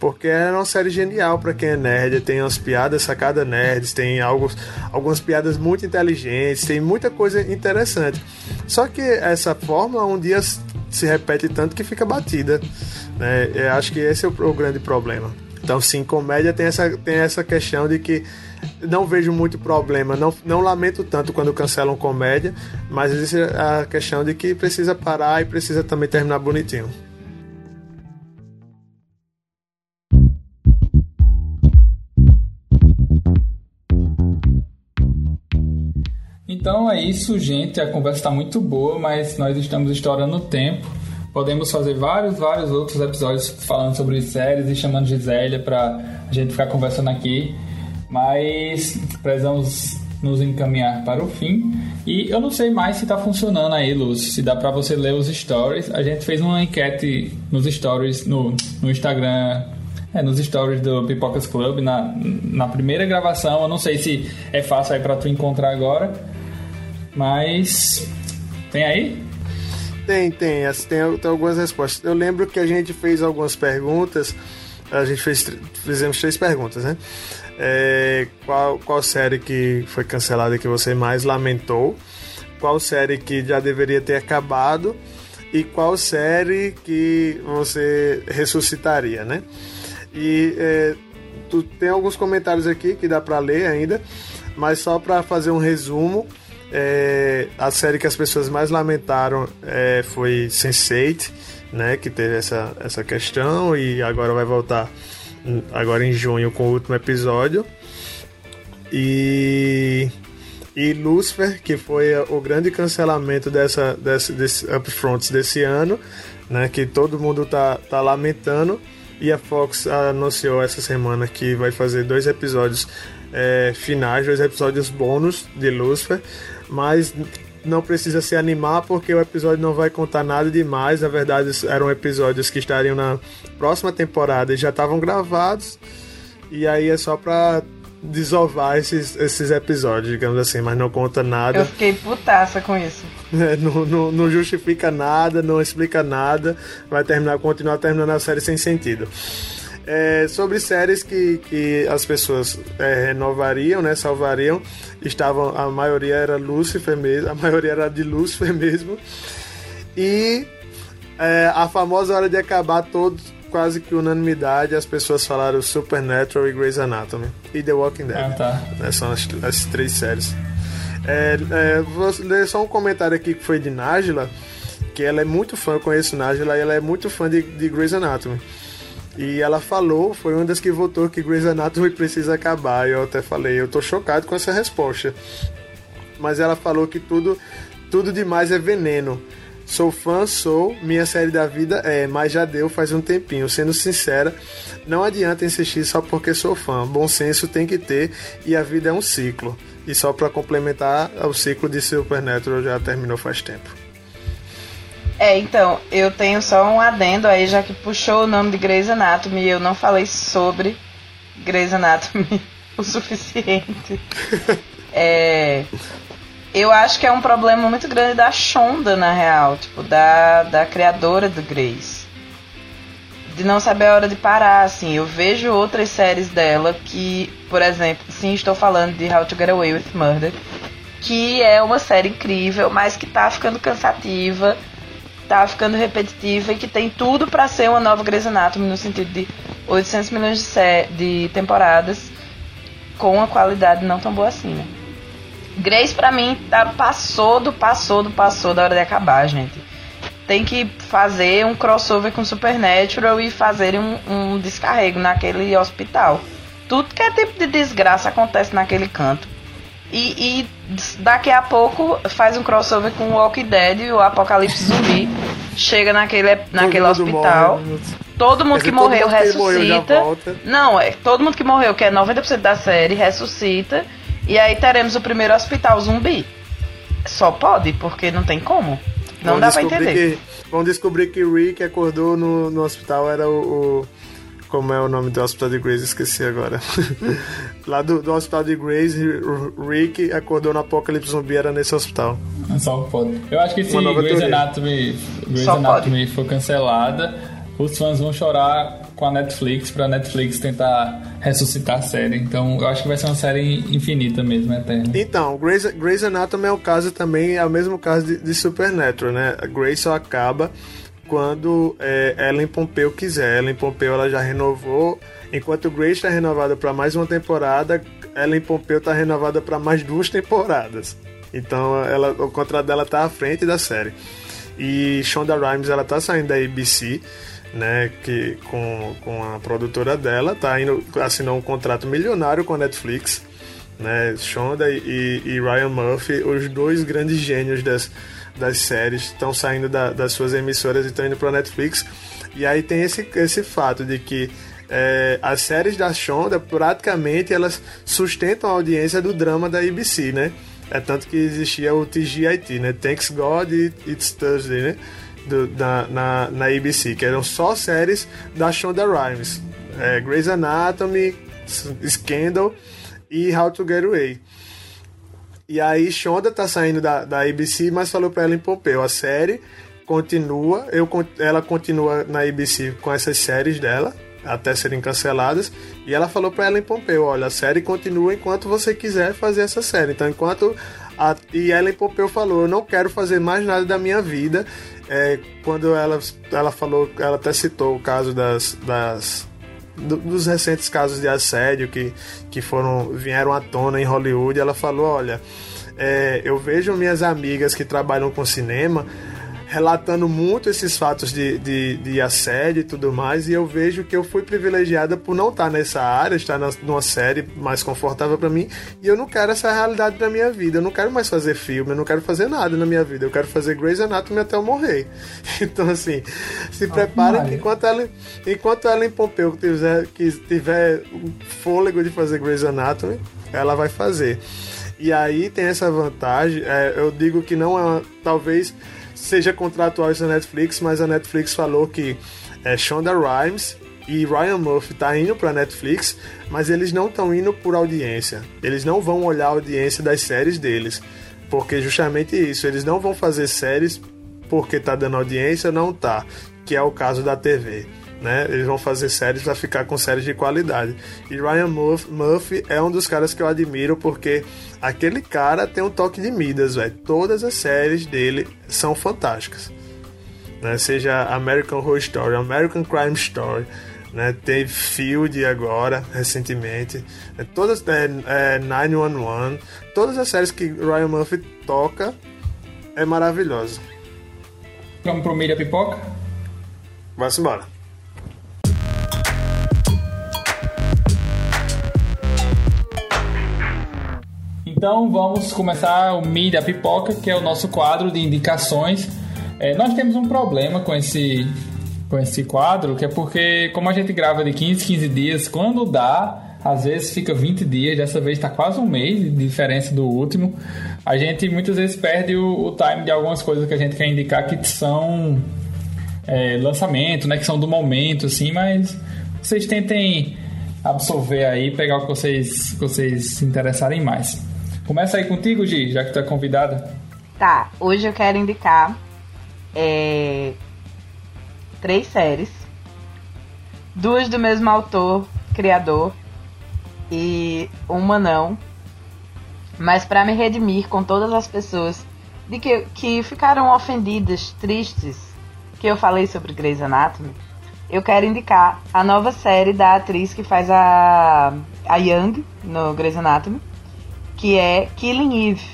Speaker 2: porque é uma série genial para quem é nerd, tem umas piadas sacadas nerds, tem algo, algumas piadas muito inteligentes, tem muita coisa interessante. Só que essa fórmula um dia se repete tanto que fica batida. Né? Eu acho que esse é o, o grande problema. Então, sim, comédia tem essa, tem essa questão de que não vejo muito problema, não, não lamento tanto quando cancelam comédia, mas existe a questão de que precisa parar e precisa também terminar bonitinho.
Speaker 1: Então é isso, gente. A conversa está muito boa, mas nós estamos estourando o tempo. Podemos fazer vários, vários outros episódios falando sobre séries e chamando Gisélia para a gente ficar conversando aqui. Mas precisamos nos encaminhar para o fim. E eu não sei mais se está funcionando aí, Luz. Se dá para você ler os stories. A gente fez uma enquete nos stories no, no Instagram é, nos stories do Pipocas Club, na, na primeira gravação. Eu não sei se é fácil aí para tu encontrar agora. Mas. Tem aí?
Speaker 2: Tem, tem. Tem, tem algumas respostas. Eu lembro que a gente fez algumas perguntas. A gente fez, fizemos três perguntas, né? É, qual, qual série que foi cancelada que você mais lamentou? Qual série que já deveria ter acabado? E qual série que você ressuscitaria, né? E é, tu, tem alguns comentários aqui que dá para ler ainda, mas só para fazer um resumo, é, a série que as pessoas mais lamentaram é, foi Sense8, né, que teve essa, essa questão e agora vai voltar agora em junho com o último episódio. E e Lucifer, que foi o grande cancelamento dessa, dessa, desse upfronts desse ano, né, que todo mundo tá, tá lamentando. E a Fox anunciou essa semana que vai fazer dois episódios é, finais, dois episódios bônus de Lucifer, mas não precisa se animar porque o episódio não vai contar nada demais. Na verdade, eram episódios que estariam na próxima temporada e já estavam gravados. E aí é só pra desovar esses, esses episódios, digamos assim, mas não conta nada.
Speaker 5: Eu fiquei putaça com isso.
Speaker 2: É, não, não, não, justifica nada, não explica nada, vai terminar, continuar terminando a série sem sentido. É, sobre séries que, que as pessoas é, renovariam, né, salvariam, estavam, a maioria era Lucifer mesmo, a maioria era de Lucifer mesmo, e é, a famosa hora de acabar todos quase que unanimidade, as pessoas falaram Supernatural e Grey's Anatomy. E The Walking Dead.
Speaker 1: Ah, tá.
Speaker 2: Né, são as, as três séries. É, é, vou ler só um comentário aqui que foi de Nájila, que ela é muito fã, eu conheço Nájila, e ela é muito fã de, de Grey's Anatomy. E ela falou, foi uma das que votou que Grey's Anatomy precisa acabar. Eu até falei, eu tô chocado com essa resposta. Mas ela falou que tudo, tudo demais é veneno. Sou fã, sou, minha série da vida é, mas já deu faz um tempinho. Sendo sincera, não adianta insistir só porque sou fã. Bom senso tem que ter e a vida é um ciclo. E só para complementar, o ciclo de Supernatural já terminou faz tempo.
Speaker 5: É, então, eu tenho só um adendo aí, já que puxou o nome de Grey's Anatomy e eu não falei sobre Grey's Anatomy o suficiente. é, eu acho que é um problema muito grande da Shonda, na real, tipo, da, da criadora do Grace. De não saber a hora de parar, assim. Eu vejo outras séries dela que, por exemplo, sim, estou falando de How to Get Away with Murder, que é uma série incrível, mas que tá ficando cansativa, tá ficando repetitiva e que tem tudo para ser uma nova Grey's Anatomy no sentido de 800 milhões de, de temporadas com uma qualidade não tão boa assim, né? Grace, pra mim, tá, passou do passou do passou da hora de acabar, gente. Tem que fazer um crossover com Supernatural e fazer um, um descarrego naquele hospital. Tudo que é tipo de desgraça acontece naquele canto. E, e, daqui a pouco faz um crossover com o Walking Dead e o Apocalipse Zumbi. Chega naquele, naquele hospital. Morre. Todo mundo que morreu mundo ressuscita. Morreu não, é todo mundo que morreu, que é 90% da série, ressuscita e aí teremos o primeiro hospital zumbi. Só pode, porque não tem como. Não vamos dá pra entender.
Speaker 2: Que, vamos descobrir que Rick acordou no, no hospital, era o, o como é o nome do hospital de Grace, esqueci agora. Lá do, do hospital de Grace, Rick acordou no Apocalipse Zumbi, era nesse hospital.
Speaker 1: Só pode. Eu acho que se Grey's Anatomy, Grey's Anatomy for cancelada, os fãs vão chorar com a Netflix pra Netflix tentar ressuscitar a série. Então eu acho que vai ser uma série infinita mesmo, eterna.
Speaker 2: Então, Grey's, Grey's Anatomy é o caso também, é o mesmo caso de, de Supernatural, né? A Grey's só acaba quando é, Ellen Pompeu quiser. Ellen Pompeu ela já renovou. Enquanto Grace está renovada para mais uma temporada, Ellen Pompeu está renovada para mais duas temporadas. Então ela, o contrato dela está à frente da série. E Shonda Rhimes ela tá saindo da ABC né, que com, com a produtora dela, tá indo assinou um contrato milionário com a Netflix, né, Shonda e, e Ryan Murphy, os dois grandes gênios das, das séries, estão saindo da, das suas emissoras e estão indo para Netflix. E aí tem esse, esse fato de que é, as séries da Shonda praticamente elas sustentam a audiência do drama da ABC, né? É tanto que existia o TGIT, né? Thanks God It's Thursday, né? do, da, na, na ABC, que eram só séries da Shonda Rhimes. É, Grey's Anatomy, Scandal e How to Get Away. E aí Shonda tá saindo da, da ABC, mas falou pra ela em Pompeu, a série continua, eu, ela continua na ABC com essas séries dela, até serem canceladas. E ela falou para ela em Pompeu: olha, a série continua enquanto você quiser fazer essa série. Então, enquanto. A, e ela em Pompeu falou: eu não quero fazer mais nada da minha vida é, quando ela, ela falou, ela até citou o caso das, das do, dos recentes casos de assédio que, que foram vieram à tona em Hollywood, ela falou, olha, é, eu vejo minhas amigas que trabalham com cinema relatando muito esses fatos de, de, de, assédio e tudo mais, e eu vejo que eu fui privilegiada por não estar nessa área, estar na, numa série mais confortável para mim, e eu não quero essa realidade na minha vida, eu não quero mais fazer filme, eu não quero fazer nada na minha vida, eu quero fazer Grey's Anatomy até eu morrer. Então, assim, se preparem que enquanto ela, enquanto ela em Pompeu tiver, que tiver fôlego de fazer Grey's Anatomy, ela vai fazer. E aí tem essa vantagem, é, eu digo que não é, talvez seja contratual isso na Netflix, mas a Netflix falou que é, Shonda Rhimes e Ryan Murphy tá indo para Netflix, mas eles não estão indo por audiência. Eles não vão olhar a audiência das séries deles, porque justamente isso, eles não vão fazer séries porque tá dando audiência, não tá, que é o caso da TV. Né? Eles vão fazer séries para ficar com séries de qualidade. E Ryan Murphy é um dos caras que eu admiro porque aquele cara tem um toque de Midas, velho. Todas as séries dele são fantásticas. Né? Seja American Horror Story, American Crime Story, né? Teve Field agora, recentemente. É, todas, é, é, 911, todas as séries que Ryan Murphy toca é maravilhosa.
Speaker 1: Vamos pro Mídia Pipoca?
Speaker 2: Vamos embora.
Speaker 1: Então vamos começar o Mídia Pipoca, que é o nosso quadro de indicações. É, nós temos um problema com esse, com esse quadro, que é porque, como a gente grava de 15 15 dias, quando dá, às vezes fica 20 dias, dessa vez está quase um mês de diferença do último. A gente muitas vezes perde o, o time de algumas coisas que a gente quer indicar que são é, lançamento, né, que são do momento, assim, mas vocês tentem absorver aí, pegar o que vocês, que vocês se interessarem mais. Começa aí contigo, Gi, já que tu é convidada.
Speaker 5: Tá, hoje eu quero indicar é, três séries. Duas do mesmo autor, criador, e uma não. Mas para me redimir com todas as pessoas de que, que ficaram ofendidas, tristes, que eu falei sobre Grey's Anatomy, eu quero indicar a nova série da atriz que faz a, a Young no Grey's Anatomy, que é Killing Eve,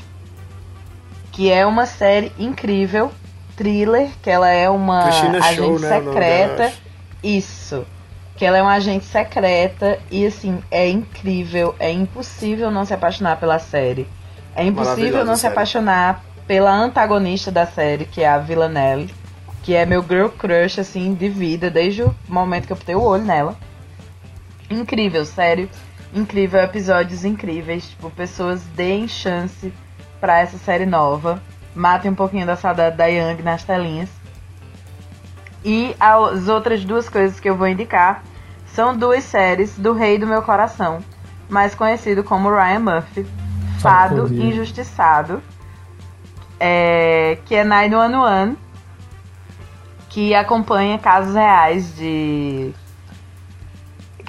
Speaker 5: que é uma série incrível, thriller, que ela é uma agente Show, né, secreta. Isso. Que ela é uma agente secreta e assim, é incrível, é impossível não se apaixonar pela série. É impossível não se apaixonar pela antagonista da série, que é a Villanelle, que é meu girl crush assim de vida desde o momento que eu botei o olho nela. Incrível, sério incrível, episódios incríveis. Tipo, pessoas deem chance para essa série nova. Matem um pouquinho da saudade da Yang nas telinhas. E as outras duas coisas que eu vou indicar são duas séries do Rei do Meu Coração, mais conhecido como Ryan Murphy, Fado Injustiçado, é, que é 911, que acompanha casos reais de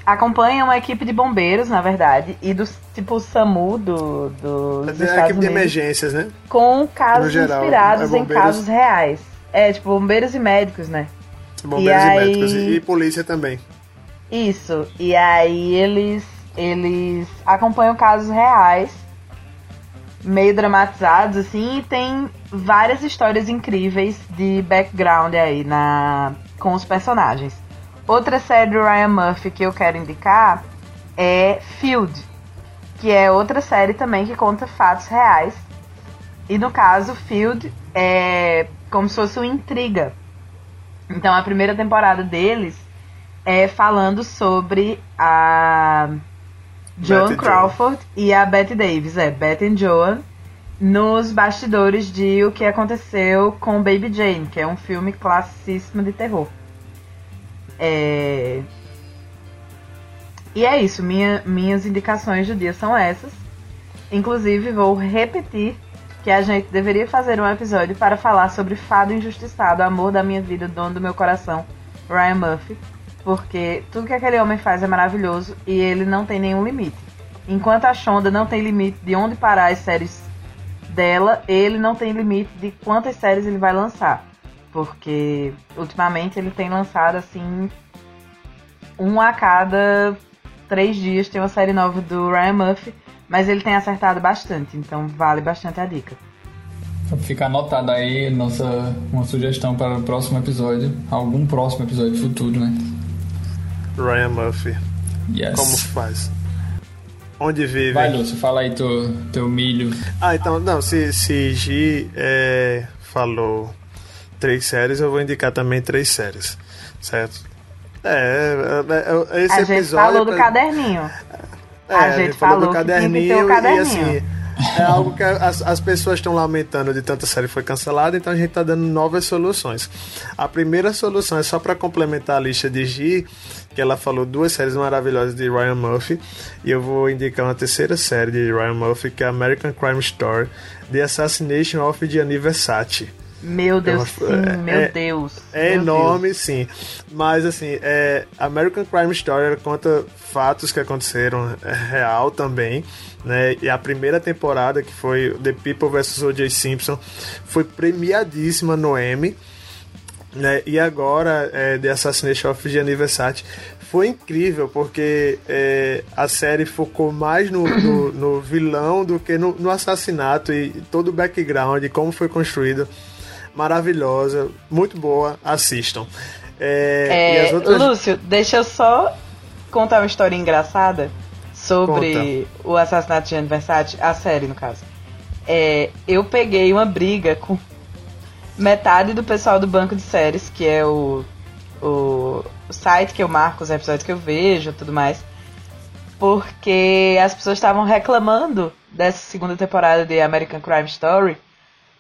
Speaker 5: acompanha uma equipe de bombeiros, na verdade, e do tipo SAMU do, do
Speaker 2: dos é a equipe de emergências, né?
Speaker 5: Com casos geral, inspirados é em casos reais. É, tipo, bombeiros e médicos, né?
Speaker 2: Bombeiros e, e aí... médicos e, e polícia também.
Speaker 5: Isso. E aí eles eles acompanham casos reais, meio dramatizados assim, e tem várias histórias incríveis de background aí na com os personagens. Outra série do Ryan Murphy que eu quero indicar é Field, que é outra série também que conta fatos reais. E no caso, Field é como se fosse uma intriga. Então a primeira temporada deles é falando sobre a Joan Crawford e a Betty Davis, é, Betty and Joan, nos bastidores de O que aconteceu com Baby Jane, que é um filme classicíssimo de terror. É... E é isso, minha, minhas indicações do dia são essas. Inclusive, vou repetir que a gente deveria fazer um episódio para falar sobre Fado Injustiçado, Amor da Minha Vida, Dono do Meu Coração, Ryan Murphy. Porque tudo que aquele homem faz é maravilhoso e ele não tem nenhum limite. Enquanto a Shonda não tem limite de onde parar as séries dela, ele não tem limite de quantas séries ele vai lançar porque ultimamente ele tem lançado assim um a cada três dias tem uma série nova do Ryan Murphy, mas ele tem acertado bastante, então vale bastante a dica.
Speaker 1: Fica anotado aí nossa uma sugestão para o próximo episódio, algum próximo episódio futuro, né?
Speaker 2: Ryan Murphy.
Speaker 1: Yes.
Speaker 2: Como faz? Onde vive?
Speaker 1: Vai, Lúcio, fala aí teu, teu milho.
Speaker 2: Ah, então, não, se, se Gi é, falou três séries, eu vou indicar também três séries, certo? É, é, é esse
Speaker 5: a gente
Speaker 2: episódio.
Speaker 5: falou
Speaker 2: é
Speaker 5: do caderninho.
Speaker 2: É,
Speaker 5: a gente falou que tinha que ter o
Speaker 2: e
Speaker 5: caderninho.
Speaker 2: assim, é algo que as, as pessoas estão lamentando de tanta série foi cancelada, então a gente tá dando novas soluções. A primeira solução é só para complementar a lista de G, que ela falou duas séries maravilhosas de Ryan Murphy, e eu vou indicar uma terceira série de Ryan Murphy, que é American Crime Story, The Assassination of Gianni Versace.
Speaker 5: Meu Deus,
Speaker 2: Eu-
Speaker 5: sim,
Speaker 2: é-
Speaker 5: meu
Speaker 2: é-
Speaker 5: Deus.
Speaker 2: É
Speaker 5: meu
Speaker 2: enorme, sim. Mas assim, é, American Crime Story conta fatos que aconteceram é, real também. Né? E a primeira temporada, que foi The People vs. O.J. Simpson, foi premiadíssima no Emmy. Né? E agora, é, The Assassination of Gianni Versace foi incrível, porque é, a série focou mais no, no- no vilão do que no, no assassinato e todo o background, como foi construído. Maravilhosa, muito boa, assistam. É,
Speaker 5: É,
Speaker 2: e as outras...
Speaker 5: Lúcio, deixa eu só contar uma história engraçada sobre o assassinato de Gianni Versace, a série, no caso. É, eu peguei uma briga com metade do pessoal do banco de séries, que é o, o, site que eu marco os episódios que eu vejo e tudo mais, porque as pessoas estavam reclamando dessa segunda temporada de American Crime Story,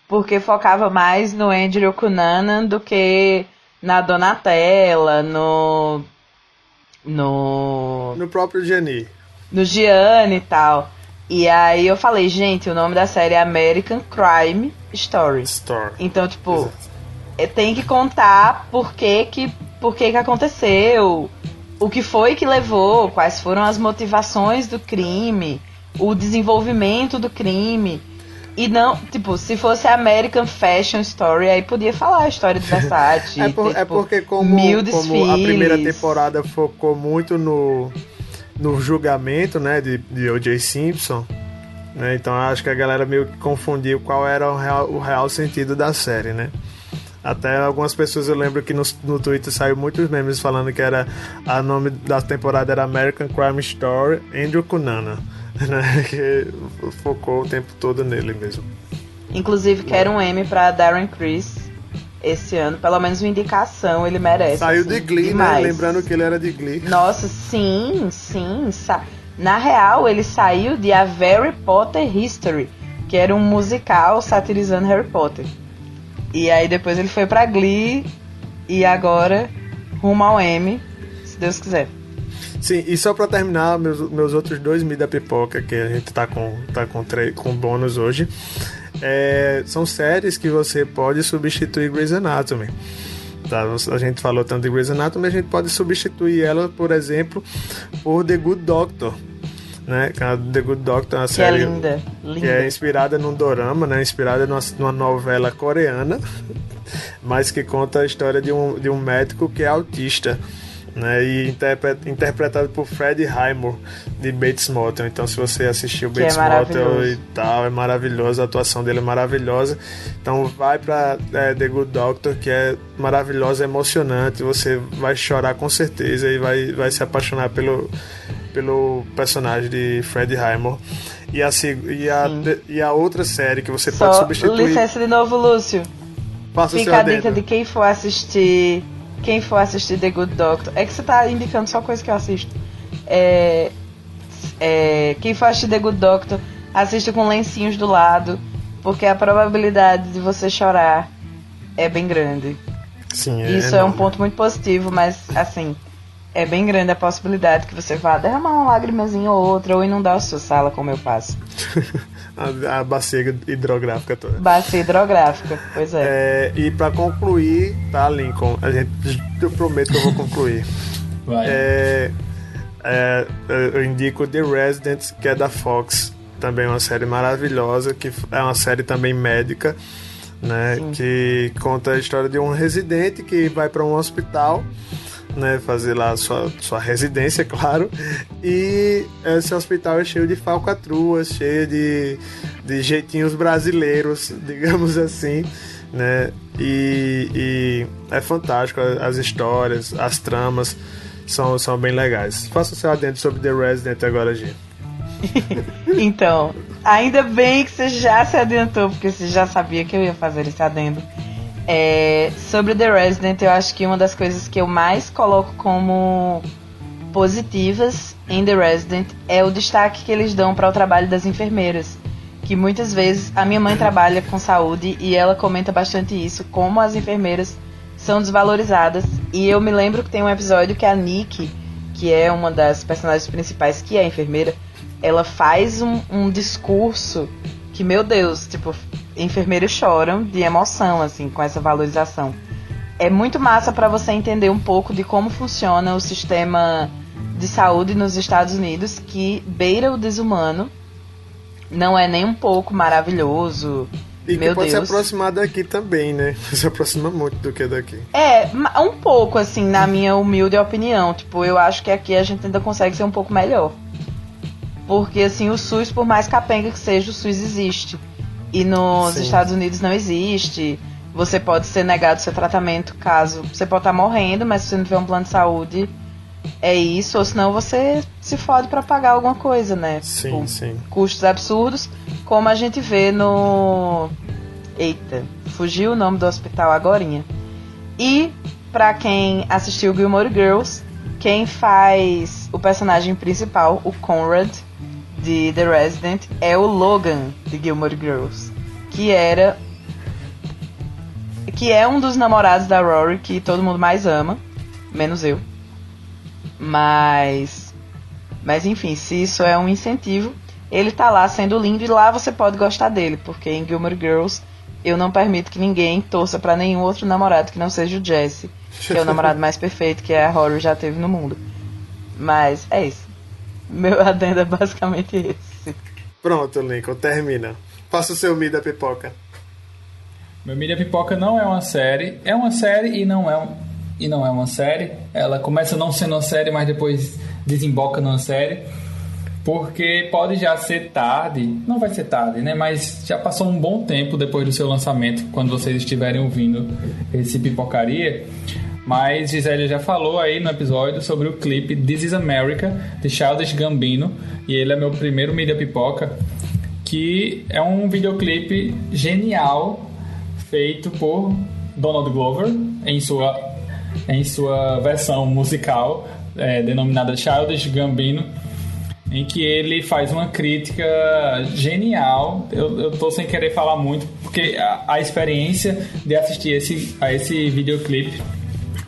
Speaker 5: porque focava mais no Andrew Cunanan do que na Donatella, no. no.
Speaker 2: No próprio Gianni.
Speaker 5: no Gianni e tal. E aí eu falei, gente, o nome da série é American Crime Story.
Speaker 2: Store.
Speaker 5: Então, tipo,
Speaker 2: Exato.
Speaker 5: é, tem que contar por que que, por que que aconteceu, o que foi que levou, quais foram as motivações do crime, o desenvolvimento do crime. E não, tipo, se fosse American Fashion Story, aí podia falar a história do Versace.
Speaker 2: É, por-
Speaker 5: ter,
Speaker 2: é
Speaker 5: tipo,
Speaker 2: porque como,
Speaker 5: mil
Speaker 2: como a primeira temporada focou muito no, no julgamento né, de, de O.J. Simpson, né, então acho que a galera meio que confundiu qual era o real, o real sentido da série, né? Até algumas pessoas eu lembro que no, no Twitter saiu muitos memes falando que era a nome da temporada era American Crime Story Andrew Cunanan, né? Que focou o tempo todo nele mesmo.
Speaker 5: Inclusive, quero um M pra Darren Criss esse ano. Pelo menos uma indicação, ele merece.
Speaker 2: Saiu
Speaker 5: assim,
Speaker 2: de Glee,
Speaker 5: demais.
Speaker 2: né? Lembrando que ele era de Glee.
Speaker 5: Nossa, sim, sim. sa- Na real, ele saiu de A Harry Potter History, que era um musical satirizando Harry Potter. E aí depois ele foi pra Glee e agora rumo ao M, se Deus quiser.
Speaker 2: Sim, e só pra terminar, meus, meus outros dois Mi da Pipoca, que a gente tá com, tá com, com bônus hoje, é, são séries que você pode substituir Grey's Anatomy. Tá? A gente falou tanto de Grey's Anatomy, a gente pode substituir ela, por exemplo, por The Good Doctor. Né? The Good Doctor é uma
Speaker 5: Que é
Speaker 2: série
Speaker 5: linda, linda.
Speaker 2: que é inspirada num dorama, né? Inspirada numa, numa novela coreana, mas que conta a história de um, de um médico que é autista, né? E interpre- interpretado por Fred Highmore, de Bates Motel. Então, se você assistiu
Speaker 5: é
Speaker 2: Bates Motel
Speaker 5: maravilhoso.
Speaker 2: e tal, é maravilhoso, a atuação dele é maravilhosa. Então, vai pra é, The Good Doctor, que é maravilhosa, emocionante. Você vai chorar com certeza e vai, vai se apaixonar pelo, pelo personagem de Fred Highmore. E a, e, a,
Speaker 5: Sim.
Speaker 2: e a outra série que você pode
Speaker 5: Só
Speaker 2: substituir.
Speaker 5: licença de novo, Lúcio.
Speaker 2: Faça
Speaker 5: Fica a dica de quem for assistir. Quem for assistir The Good Doctor. É que você tá indicando só coisa que eu assisto. É, é, quem for assistir The Good Doctor, assista com lencinhos do lado. Porque a probabilidade de você chorar é bem grande.
Speaker 2: Sim,
Speaker 5: Isso é um ponto muito positivo, mas assim. É bem grande a possibilidade que você vá derramar uma lágrimazinha ou outra ou inundar a sua sala, como eu faço.
Speaker 2: a, a bacia hidrográfica toda.
Speaker 5: Bacia hidrográfica, pois é.
Speaker 2: É, e pra concluir, tá, Lincoln? A gente, eu prometo que eu vou concluir.
Speaker 1: Vai.
Speaker 2: É, é, eu indico The Resident, que é da Fox. Também é uma série maravilhosa, que é uma série também médica, né?
Speaker 5: Sim.
Speaker 2: Que conta a história de um residente que vai para um hospital né, fazer lá sua, sua residência, claro. E esse hospital é cheio de falcatruas, cheio de, de jeitinhos brasileiros, digamos assim, né? E, e é fantástico as histórias, as tramas são, são bem legais. Faça o seu adendo sobre The Resident agora, Gi.
Speaker 5: então, ainda bem que você já se adiantou, porque você já sabia que eu ia fazer esse adendo. É, sobre The Resident, eu acho que uma das coisas que eu mais coloco como positivas em The Resident é o destaque que eles dão para o trabalho das enfermeiras. Que muitas vezes a minha mãe trabalha com saúde e ela comenta bastante isso, como as enfermeiras são desvalorizadas. E eu me lembro que tem um episódio que a Nick, que é uma das personagens principais, que é enfermeira, ela faz um, um discurso que, meu Deus, tipo, enfermeiros choram de emoção, assim, com essa valorização. É muito massa para você entender um pouco de como funciona o sistema de saúde nos Estados Unidos, que beira o desumano, não é nem um pouco maravilhoso.
Speaker 2: E
Speaker 5: Meu
Speaker 2: que pode
Speaker 5: Deus.
Speaker 2: se aproximar daqui também, né? Se aproxima muito do que daqui.
Speaker 5: É, um pouco, assim, na minha humilde opinião. Tipo, eu acho que aqui a gente ainda consegue ser um pouco melhor. Porque, assim, o SUS, por mais capenga que seja, o SUS existe. E nos
Speaker 2: Sim.
Speaker 5: Estados Unidos não existe. Você pode ser negado seu tratamento caso. Você pode estar morrendo, mas se você não tiver um plano de saúde, é isso. Ou senão você se fode pra pagar alguma coisa, né?
Speaker 2: Sim,
Speaker 5: Tipo,
Speaker 2: sim.
Speaker 5: custos absurdos, como a gente vê no. Eita, fugiu o nome do hospital agorinha. E, pra quem assistiu Gilmore Girls, quem faz o personagem principal, o Conrad, de The Resident, é o Logan, de Gilmore Girls. Que era. Que é um dos namorados da Rory que todo mundo mais ama, menos eu. Mas. Mas enfim, se isso é um incentivo, ele tá lá sendo lindo e lá você pode gostar dele, porque em Gilmore Girls eu não permito que ninguém torça pra nenhum outro namorado que não seja o Jesse, que é o namorado mais perfeito que a Rory já teve no mundo. Mas é isso. Meu adendo é basicamente esse.
Speaker 2: Pronto, Lincoln, termina. Faça o seu Mi da pipoca.
Speaker 1: Meu Mídia Pipoca não é uma série. É uma série e não é, um, e não é uma série. Ela começa não sendo uma série, mas depois desemboca numa série. Porque pode já ser tarde. Não vai ser tarde, né? Mas já passou um bom tempo depois do seu lançamento, quando vocês estiverem ouvindo esse pipocaria. Mas Gisele já falou aí no episódio sobre o clipe This is America, de Childish Gambino. E ele é meu primeiro mídia pipoca. Que é um videoclipe genial feito por Donald Glover em sua, em sua versão musical é, denominada Childish Gambino, em que ele faz uma crítica genial. Eu, eu tô sem querer falar muito, porque a, a experiência de assistir esse, a esse videoclipe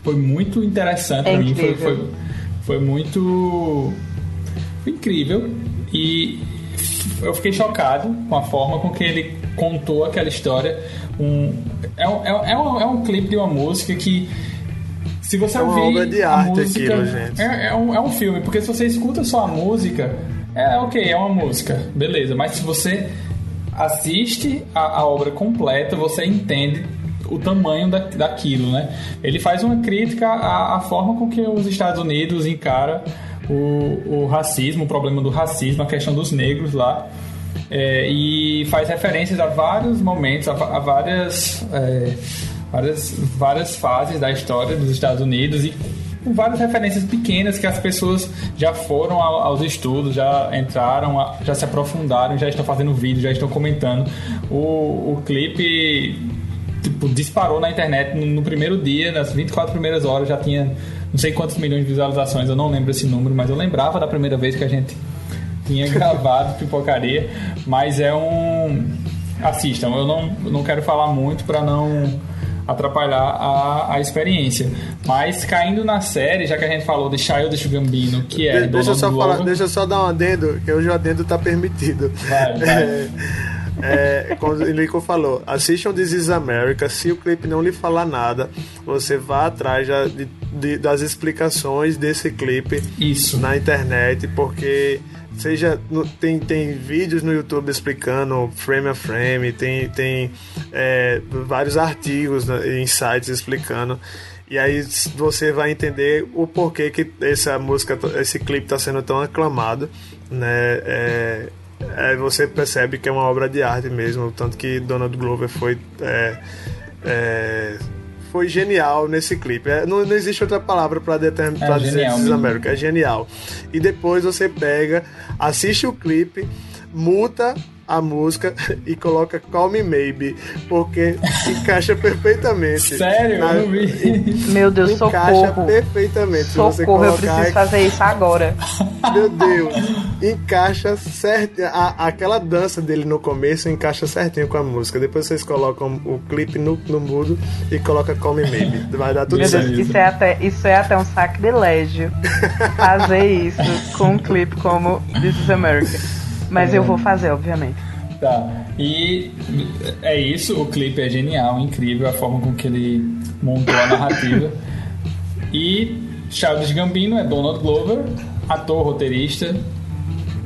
Speaker 1: foi muito interessante
Speaker 5: É
Speaker 1: para mim. Foi, foi, foi muito incrível e eu fiquei chocado com a forma com que ele contou aquela história. Um, é, um, é, um, é, um, é um clipe de uma música que se você
Speaker 2: É uma
Speaker 1: ouvir
Speaker 2: obra de
Speaker 1: a
Speaker 2: arte
Speaker 1: música,
Speaker 2: aquilo, gente.
Speaker 1: É, é um, é um filme, porque se você escuta só a música, é ok, é uma música, beleza. Mas se você assiste a, a obra completa, você entende o tamanho da, daquilo, né? Ele faz uma crítica à, à forma com que os Estados Unidos encara o, o racismo, o problema do racismo, a questão dos negros lá. É, e faz referências a vários momentos, a, a várias, é, várias, várias fases da história dos Estados Unidos e várias referências pequenas que as pessoas já foram ao- aos estudos, já entraram, já se aprofundaram, já estão fazendo vídeo, já estão comentando. O, o clipe disparou na internet no, no primeiro dia, nas 24 primeiras horas, já tinha não sei quantos milhões de visualizações, eu não lembro esse número, mas eu lembrava da primeira vez que a gente tinha gravado pipocaria, mas é um. Assistam, eu não, eu não quero falar muito para não atrapalhar a, a experiência. Mas caindo na série, já que a gente falou de Childish Gambino, que é
Speaker 2: De- deixa, eu só falar, deixa eu só dar um adendo, que hoje o adendo tá permitido.
Speaker 1: Vai, vai.
Speaker 2: É, é, como o Lincoln falou, assistam This is America. Se o clipe não lhe falar nada, você vá atrás já de- de- das explicações desse clipe
Speaker 1: Isso.
Speaker 2: na internet, porque seja tem, tem vídeos no YouTube explicando frame a frame, tem, tem é, vários artigos em sites explicando. E aí você vai entender o porquê que essa música, esse clipe está sendo tão aclamado, né? É, é, você percebe que é uma obra de arte mesmo, tanto que Donald Glover foi é, é, foi genial nesse clipe. É, não, não, existe outra palavra para é dizer This America, é genial. E depois você pega, assiste o clipe, muta a música e coloca Call Me Maybe, porque encaixa perfeitamente.
Speaker 1: Sério? Na, eu não vi.
Speaker 5: Meu Deus,
Speaker 2: encaixa
Speaker 5: socorro.
Speaker 2: perfeitamente.
Speaker 5: Socorro,
Speaker 2: Se você colocar,
Speaker 5: eu preciso fazer isso agora.
Speaker 2: Meu Deus, encaixa certo. A, aquela dança dele no começo encaixa certinho com a música. Depois vocês colocam o clipe no, no mudo e coloca Call Me Maybe. Vai dar tudo
Speaker 5: Meu
Speaker 2: certo.
Speaker 5: Deus, isso é, até, isso é até um sacrilégio fazer isso com um clipe como This is America. Mas eu vou fazer, obviamente.
Speaker 1: Tá. E é isso, o clipe é genial, incrível, a forma com que ele montou a narrativa. e Charles Gambino é Donald Glover, ator, roteirista,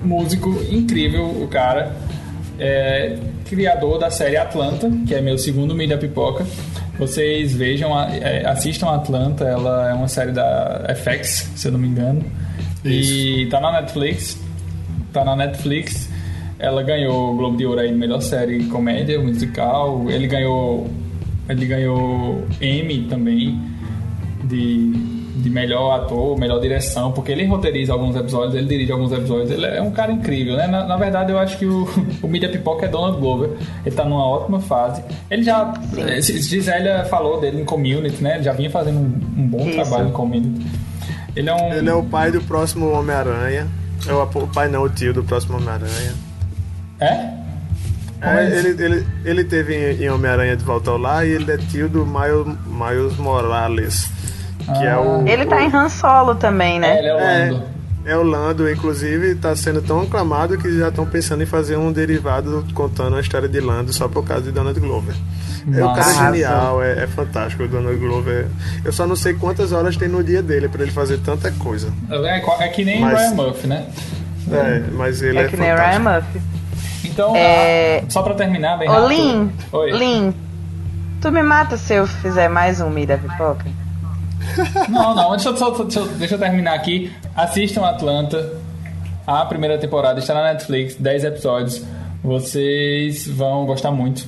Speaker 1: músico, incrível o cara. É, criador da série Atlanta, que é meu segundo mídia pipoca. Vocês vejam, é, assistam Atlanta, ela é uma série da FX, se eu não me engano. Isso. E tá na Netflix tá na Netflix. Ela ganhou o Globo de Ouro aí de melhor série comédia musical. Ele ganhou ele ganhou Emmy também de, de melhor ator, melhor direção, porque ele roteiriza alguns episódios, ele dirige alguns episódios, ele é um cara incrível, né? Na, na verdade, eu acho que o, o Mídia Pipoca é Donald Glover, ele tá numa ótima fase. Ele já, eh, Gisele falou dele em Community, né? Ele já vinha fazendo um, um bom Isso. trabalho em Community.
Speaker 2: Ele é, um... ele é o pai do próximo Homem-Aranha. É o, pai não, o tio do próximo Homem-Aranha.
Speaker 1: É?
Speaker 2: É, ele, ele, ele teve em, Homem-Aranha de Volta ao Lar e ele é tio do Miles, Miles Morales. Que é o,
Speaker 5: ah. ele tá
Speaker 2: o...
Speaker 5: em Han Solo também, né?
Speaker 1: É, ele é o.
Speaker 2: É, é o Lando, inclusive tá sendo tão aclamado que já estão pensando em fazer um derivado contando a história de Lando só por causa de Donald Glover. É, o cara é genial, é, é, fantástico o Donald Glover. Eu só não sei quantas horas tem no dia dele para ele fazer tanta coisa.
Speaker 1: É, é que nem mas, Ryan Murphy, né?
Speaker 2: É, mas ele é,
Speaker 5: é que nem Ryan Murphy.
Speaker 1: Então, é... só pra terminar bem
Speaker 5: Ô, rápido. Lin, Oi. Lin, tu me mata se eu fizer mais um Mira Pipoca?
Speaker 1: Não, não, deixa eu, deixa eu terminar aqui. Assistam Atlanta. A primeira temporada está na Netflix, 10 episódios. Vocês vão gostar muito.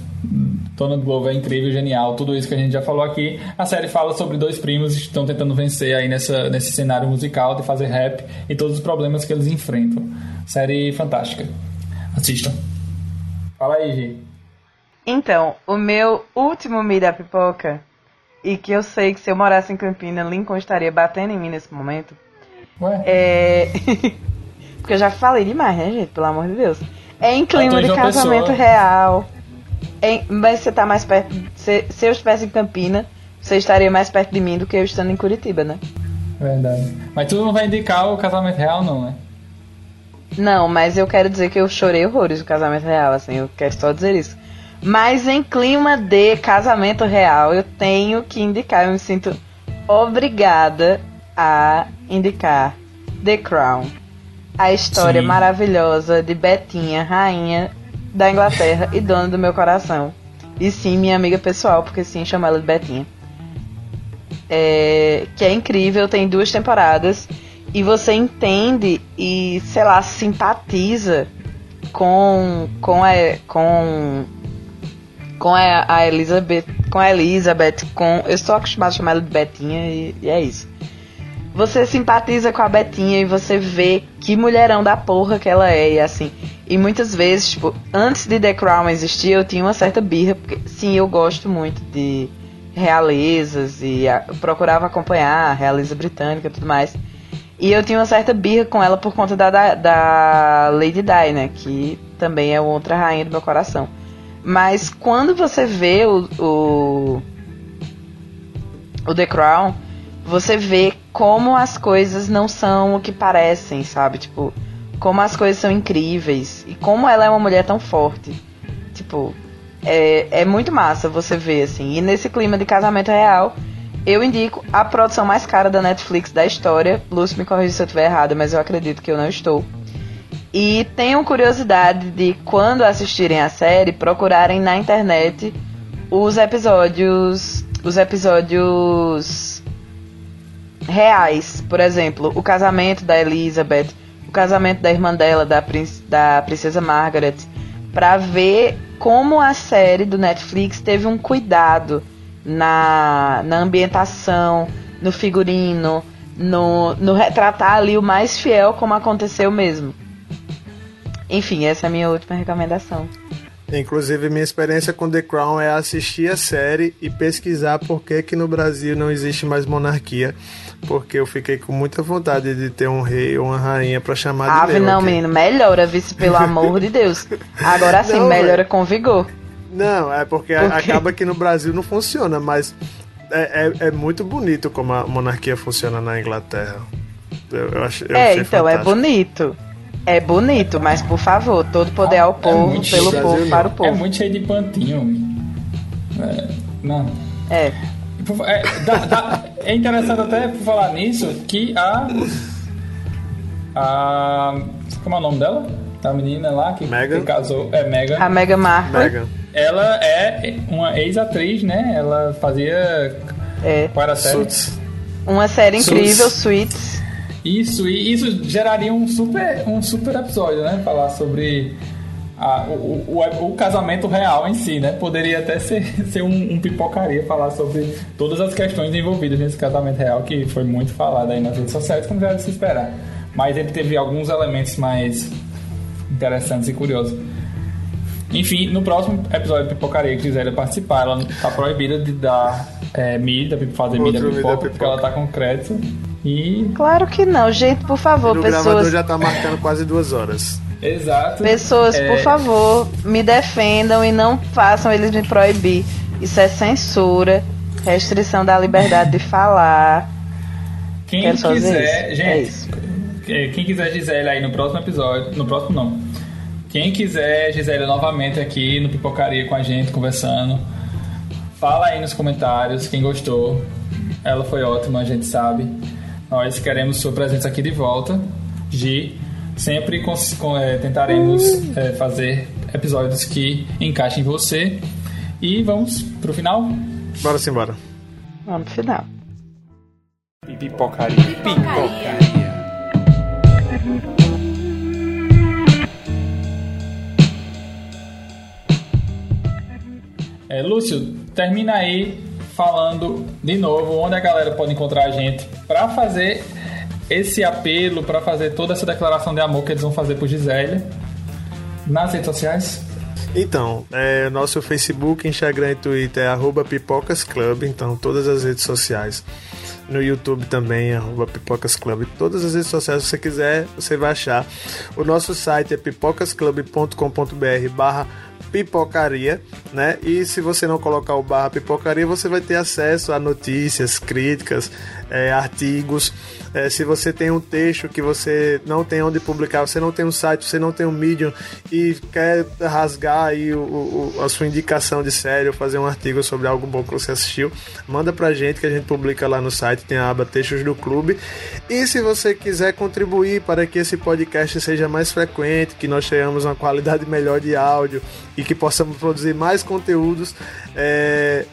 Speaker 1: Donald Glover é incrível, genial, tudo isso que a gente já falou aqui. A série fala sobre dois primos que estão tentando vencer aí nessa, nesse cenário musical de fazer rap e todos os problemas que eles enfrentam. Série fantástica. Assistam. Fala aí, Gi.
Speaker 5: Então, o meu último Me da Pipoca, e que eu sei que se eu morasse em Campina, Lincoln estaria batendo em mim nesse momento.
Speaker 1: Ué?
Speaker 5: É. Porque eu já falei demais, né, gente? Pelo amor de Deus. É em clima de casamento pessoa. real. É, mas você tá mais perto. Se, se eu estivesse em Campina, você estaria mais perto de mim do que eu estando em Curitiba, né?
Speaker 1: Verdade. Mas tu não vai indicar o casamento real, não, né?
Speaker 5: Não, mas eu quero dizer que eu chorei horrores do casamento real, assim, eu quero só dizer isso. Mas em clima de casamento real, eu tenho que indicar, eu me sinto obrigada a indicar The Crown. A história Sim. maravilhosa de Betinha, rainha da Inglaterra e dona do meu coração. E sim, minha amiga pessoal, porque sim, chamo ela de Betinha. É, que é incrível, tem duas temporadas. E você entende e, sei lá, simpatiza com, com, a, com, com a, Elizabeth. Com a Elizabeth, com. Eu estou acostumado a chamar ela de Betinha e, e é isso você simpatiza com a Betinha e você vê que mulherão da porra que ela é, e assim. E muitas vezes, tipo, antes de The Crown existir, eu tinha uma certa birra, porque sim, eu gosto muito de realezas e a, procurava acompanhar a realeza britânica e tudo mais. E eu tinha uma certa birra com ela por conta da, da, da Lady Di, né? Que também é outra rainha do meu coração. Mas quando você vê o, o, o The Crown, você vê como as coisas não são o que parecem, sabe? Tipo, como as coisas são incríveis e como ela é uma mulher tão forte. Tipo, é, é muito massa você ver, assim. E nesse clima de casamento real, eu indico a produção mais cara da Netflix da história. Lúcio me corrija se eu estiver errada, mas eu acredito que eu não estou. E tenham curiosidade de, quando assistirem a série, procurarem na internet os episódios. Os episódios reais. Por exemplo, o casamento da Elizabeth, o casamento da irmã dela, da, prin da princesa Margaret, para ver como a série do Netflix teve um cuidado na, na ambientação, no figurino, no, no retratar ali o mais fiel como aconteceu mesmo. Enfim, essa é a minha última recomendação.
Speaker 2: Inclusive, minha experiência com The Crown é assistir a série e pesquisar por que, que no Brasil não existe mais monarquia. Porque eu fiquei com muita vontade de ter um rei ou uma rainha para chamar de
Speaker 5: Ave
Speaker 2: meu.
Speaker 5: não,
Speaker 2: aqui.
Speaker 5: menino, melhora, vice, pelo amor de Deus. Agora sim,
Speaker 2: Não,
Speaker 5: melhora
Speaker 2: velho.
Speaker 5: com vigor.
Speaker 2: Não, é porque
Speaker 5: Por
Speaker 2: acaba que no Brasil não funciona, mas é, é, é muito bonito como a monarquia funciona na Inglaterra. Eu, eu ach- eu
Speaker 5: é, então, é
Speaker 2: fantástico.
Speaker 5: bonito. É bonito, mas por favor, todo poder ao
Speaker 1: É
Speaker 5: povo,
Speaker 1: muito
Speaker 5: pelo povo,
Speaker 2: não.
Speaker 5: para o
Speaker 1: É
Speaker 5: povo.
Speaker 1: muito cheio de pantinho. homem. É, não.
Speaker 5: É.
Speaker 1: É, dá- dá- é interessante até por falar nisso que a. A. Como é o nome dela? Da menina lá que,
Speaker 2: Meghan.
Speaker 1: que casou. É Megan.
Speaker 5: A Markle.
Speaker 2: Meghan.
Speaker 1: Ela é uma ex-atriz, né? Ela fazia.
Speaker 5: É.
Speaker 1: Qual era a série?
Speaker 2: Suits.
Speaker 5: Uma série
Speaker 1: Suits.
Speaker 5: incrível, Suits.
Speaker 1: Isso, e isso geraria um super, um super episódio, né? Falar sobre a- o, o, o casamento real em si, né? Poderia até ser, ser um, um pipocaria falar sobre todas as questões envolvidas nesse casamento real, que foi muito falado aí nas redes sociais, como já era de se esperar. Mas ele teve alguns elementos mais interessantes e curiosos. Enfim, no próximo episódio de Pipocaria que quiser participar, ela tá proibida de dar é, mídia, fazer
Speaker 2: Outro mídia
Speaker 1: pipoca,
Speaker 2: pipoca.
Speaker 1: porque ela tá com crédito. E
Speaker 5: Claro que não, gente, por favor,
Speaker 2: E o gravador
Speaker 5: pessoas.
Speaker 2: já tá marcando quase duas horas.
Speaker 1: Exato.
Speaker 5: Pessoas,
Speaker 1: É,
Speaker 5: por favor, me defendam e não façam eles me proibir. Isso é censura, restrição da liberdade de falar.
Speaker 1: Quem
Speaker 5: Quero
Speaker 1: quiser,
Speaker 5: isso.
Speaker 1: gente,
Speaker 5: É isso.
Speaker 1: quem quiser Gisele aí no próximo episódio, no próximo não. Quem quiser Gisele novamente aqui no Pipocaria com a gente, conversando, fala aí nos comentários quem gostou. Ela foi ótima, a gente sabe. Nós queremos sua presença aqui de volta. Gi, sempre com- é, tentaremos é, fazer episódios que encaixem em você. E vamos pro final.
Speaker 2: Bora sim, bora.
Speaker 5: Vamos pro final.
Speaker 3: Pipocaria. Pipocaria.
Speaker 1: É, Lúcio, termina aí falando de novo onde a galera pode encontrar a gente para fazer esse apelo, para fazer toda essa declaração de amor que eles vão fazer pro Gisele nas redes sociais.
Speaker 2: Então, é, nosso Facebook, Instagram e Twitter é arroba Pipocas Club, então todas as redes sociais. No YouTube também, arroba Pipocas Club. Todas as redes sociais que você quiser, você vai achar. O nosso site é pipocasclub.com.br barra pipocaria, né? E se você não colocar o barra pipocaria, você vai ter acesso a notícias, críticas, é, artigos. É, se você tem um texto que você não tem onde publicar, você não tem um site, você não tem um Medium e quer rasgar aí o, o- a sua indicação de série ou fazer um artigo sobre algo bom que você assistiu, manda pra gente que a gente publica lá no site, tem a aba Textos do Clube. E se você quiser contribuir para que esse podcast seja mais frequente, que nós tenhamos uma qualidade melhor de áudio e que possamos produzir mais conteúdos, é,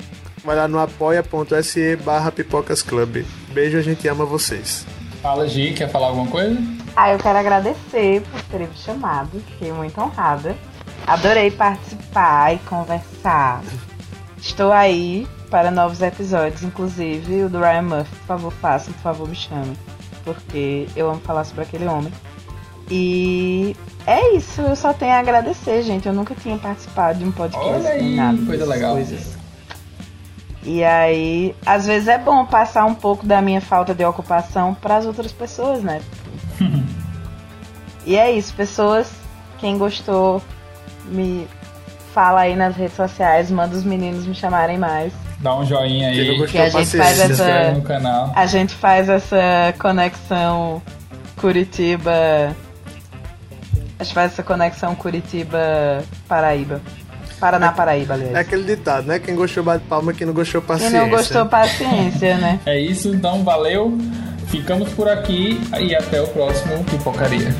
Speaker 2: vai lá no apoia.se barra Pipocas Club. Beijo, a gente ama vocês.
Speaker 1: Fala, Gi, quer falar alguma coisa?
Speaker 5: Ah, eu quero agradecer por terem me chamado. Fiquei muito honrada. Adorei participar e conversar. Estou aí para novos episódios, inclusive o do Ryan Murphy. Por favor, façam, por favor, me chamem. Porque eu amo falar sobre aquele homem. E é isso, eu só tenho a agradecer, gente. Eu nunca tinha participado de um podcast
Speaker 1: Olha aí,
Speaker 5: nada.
Speaker 1: coisa legal.
Speaker 5: Coisas. E aí, às vezes é bom passar um pouco da minha falta de ocupação para as outras pessoas, né? e é isso, pessoas. Quem gostou, me fala aí nas redes sociais, manda os meninos me chamarem mais.
Speaker 1: Dá um joinha aí,
Speaker 2: gostou,
Speaker 5: Que a gente faz
Speaker 1: se
Speaker 5: essa-
Speaker 1: no canal.
Speaker 5: A gente faz essa conexão Curitiba. A gente faz essa conexão Curitiba-Paraíba. Paraná, Paraíba, aliás.
Speaker 2: É aquele ditado, né? Quem gostou bate palma, quem não gostou
Speaker 5: Quem
Speaker 2: paciência.
Speaker 5: não gostou, paciência, né?
Speaker 1: É isso, então valeu. Ficamos por aqui e até o próximo Pipocaria.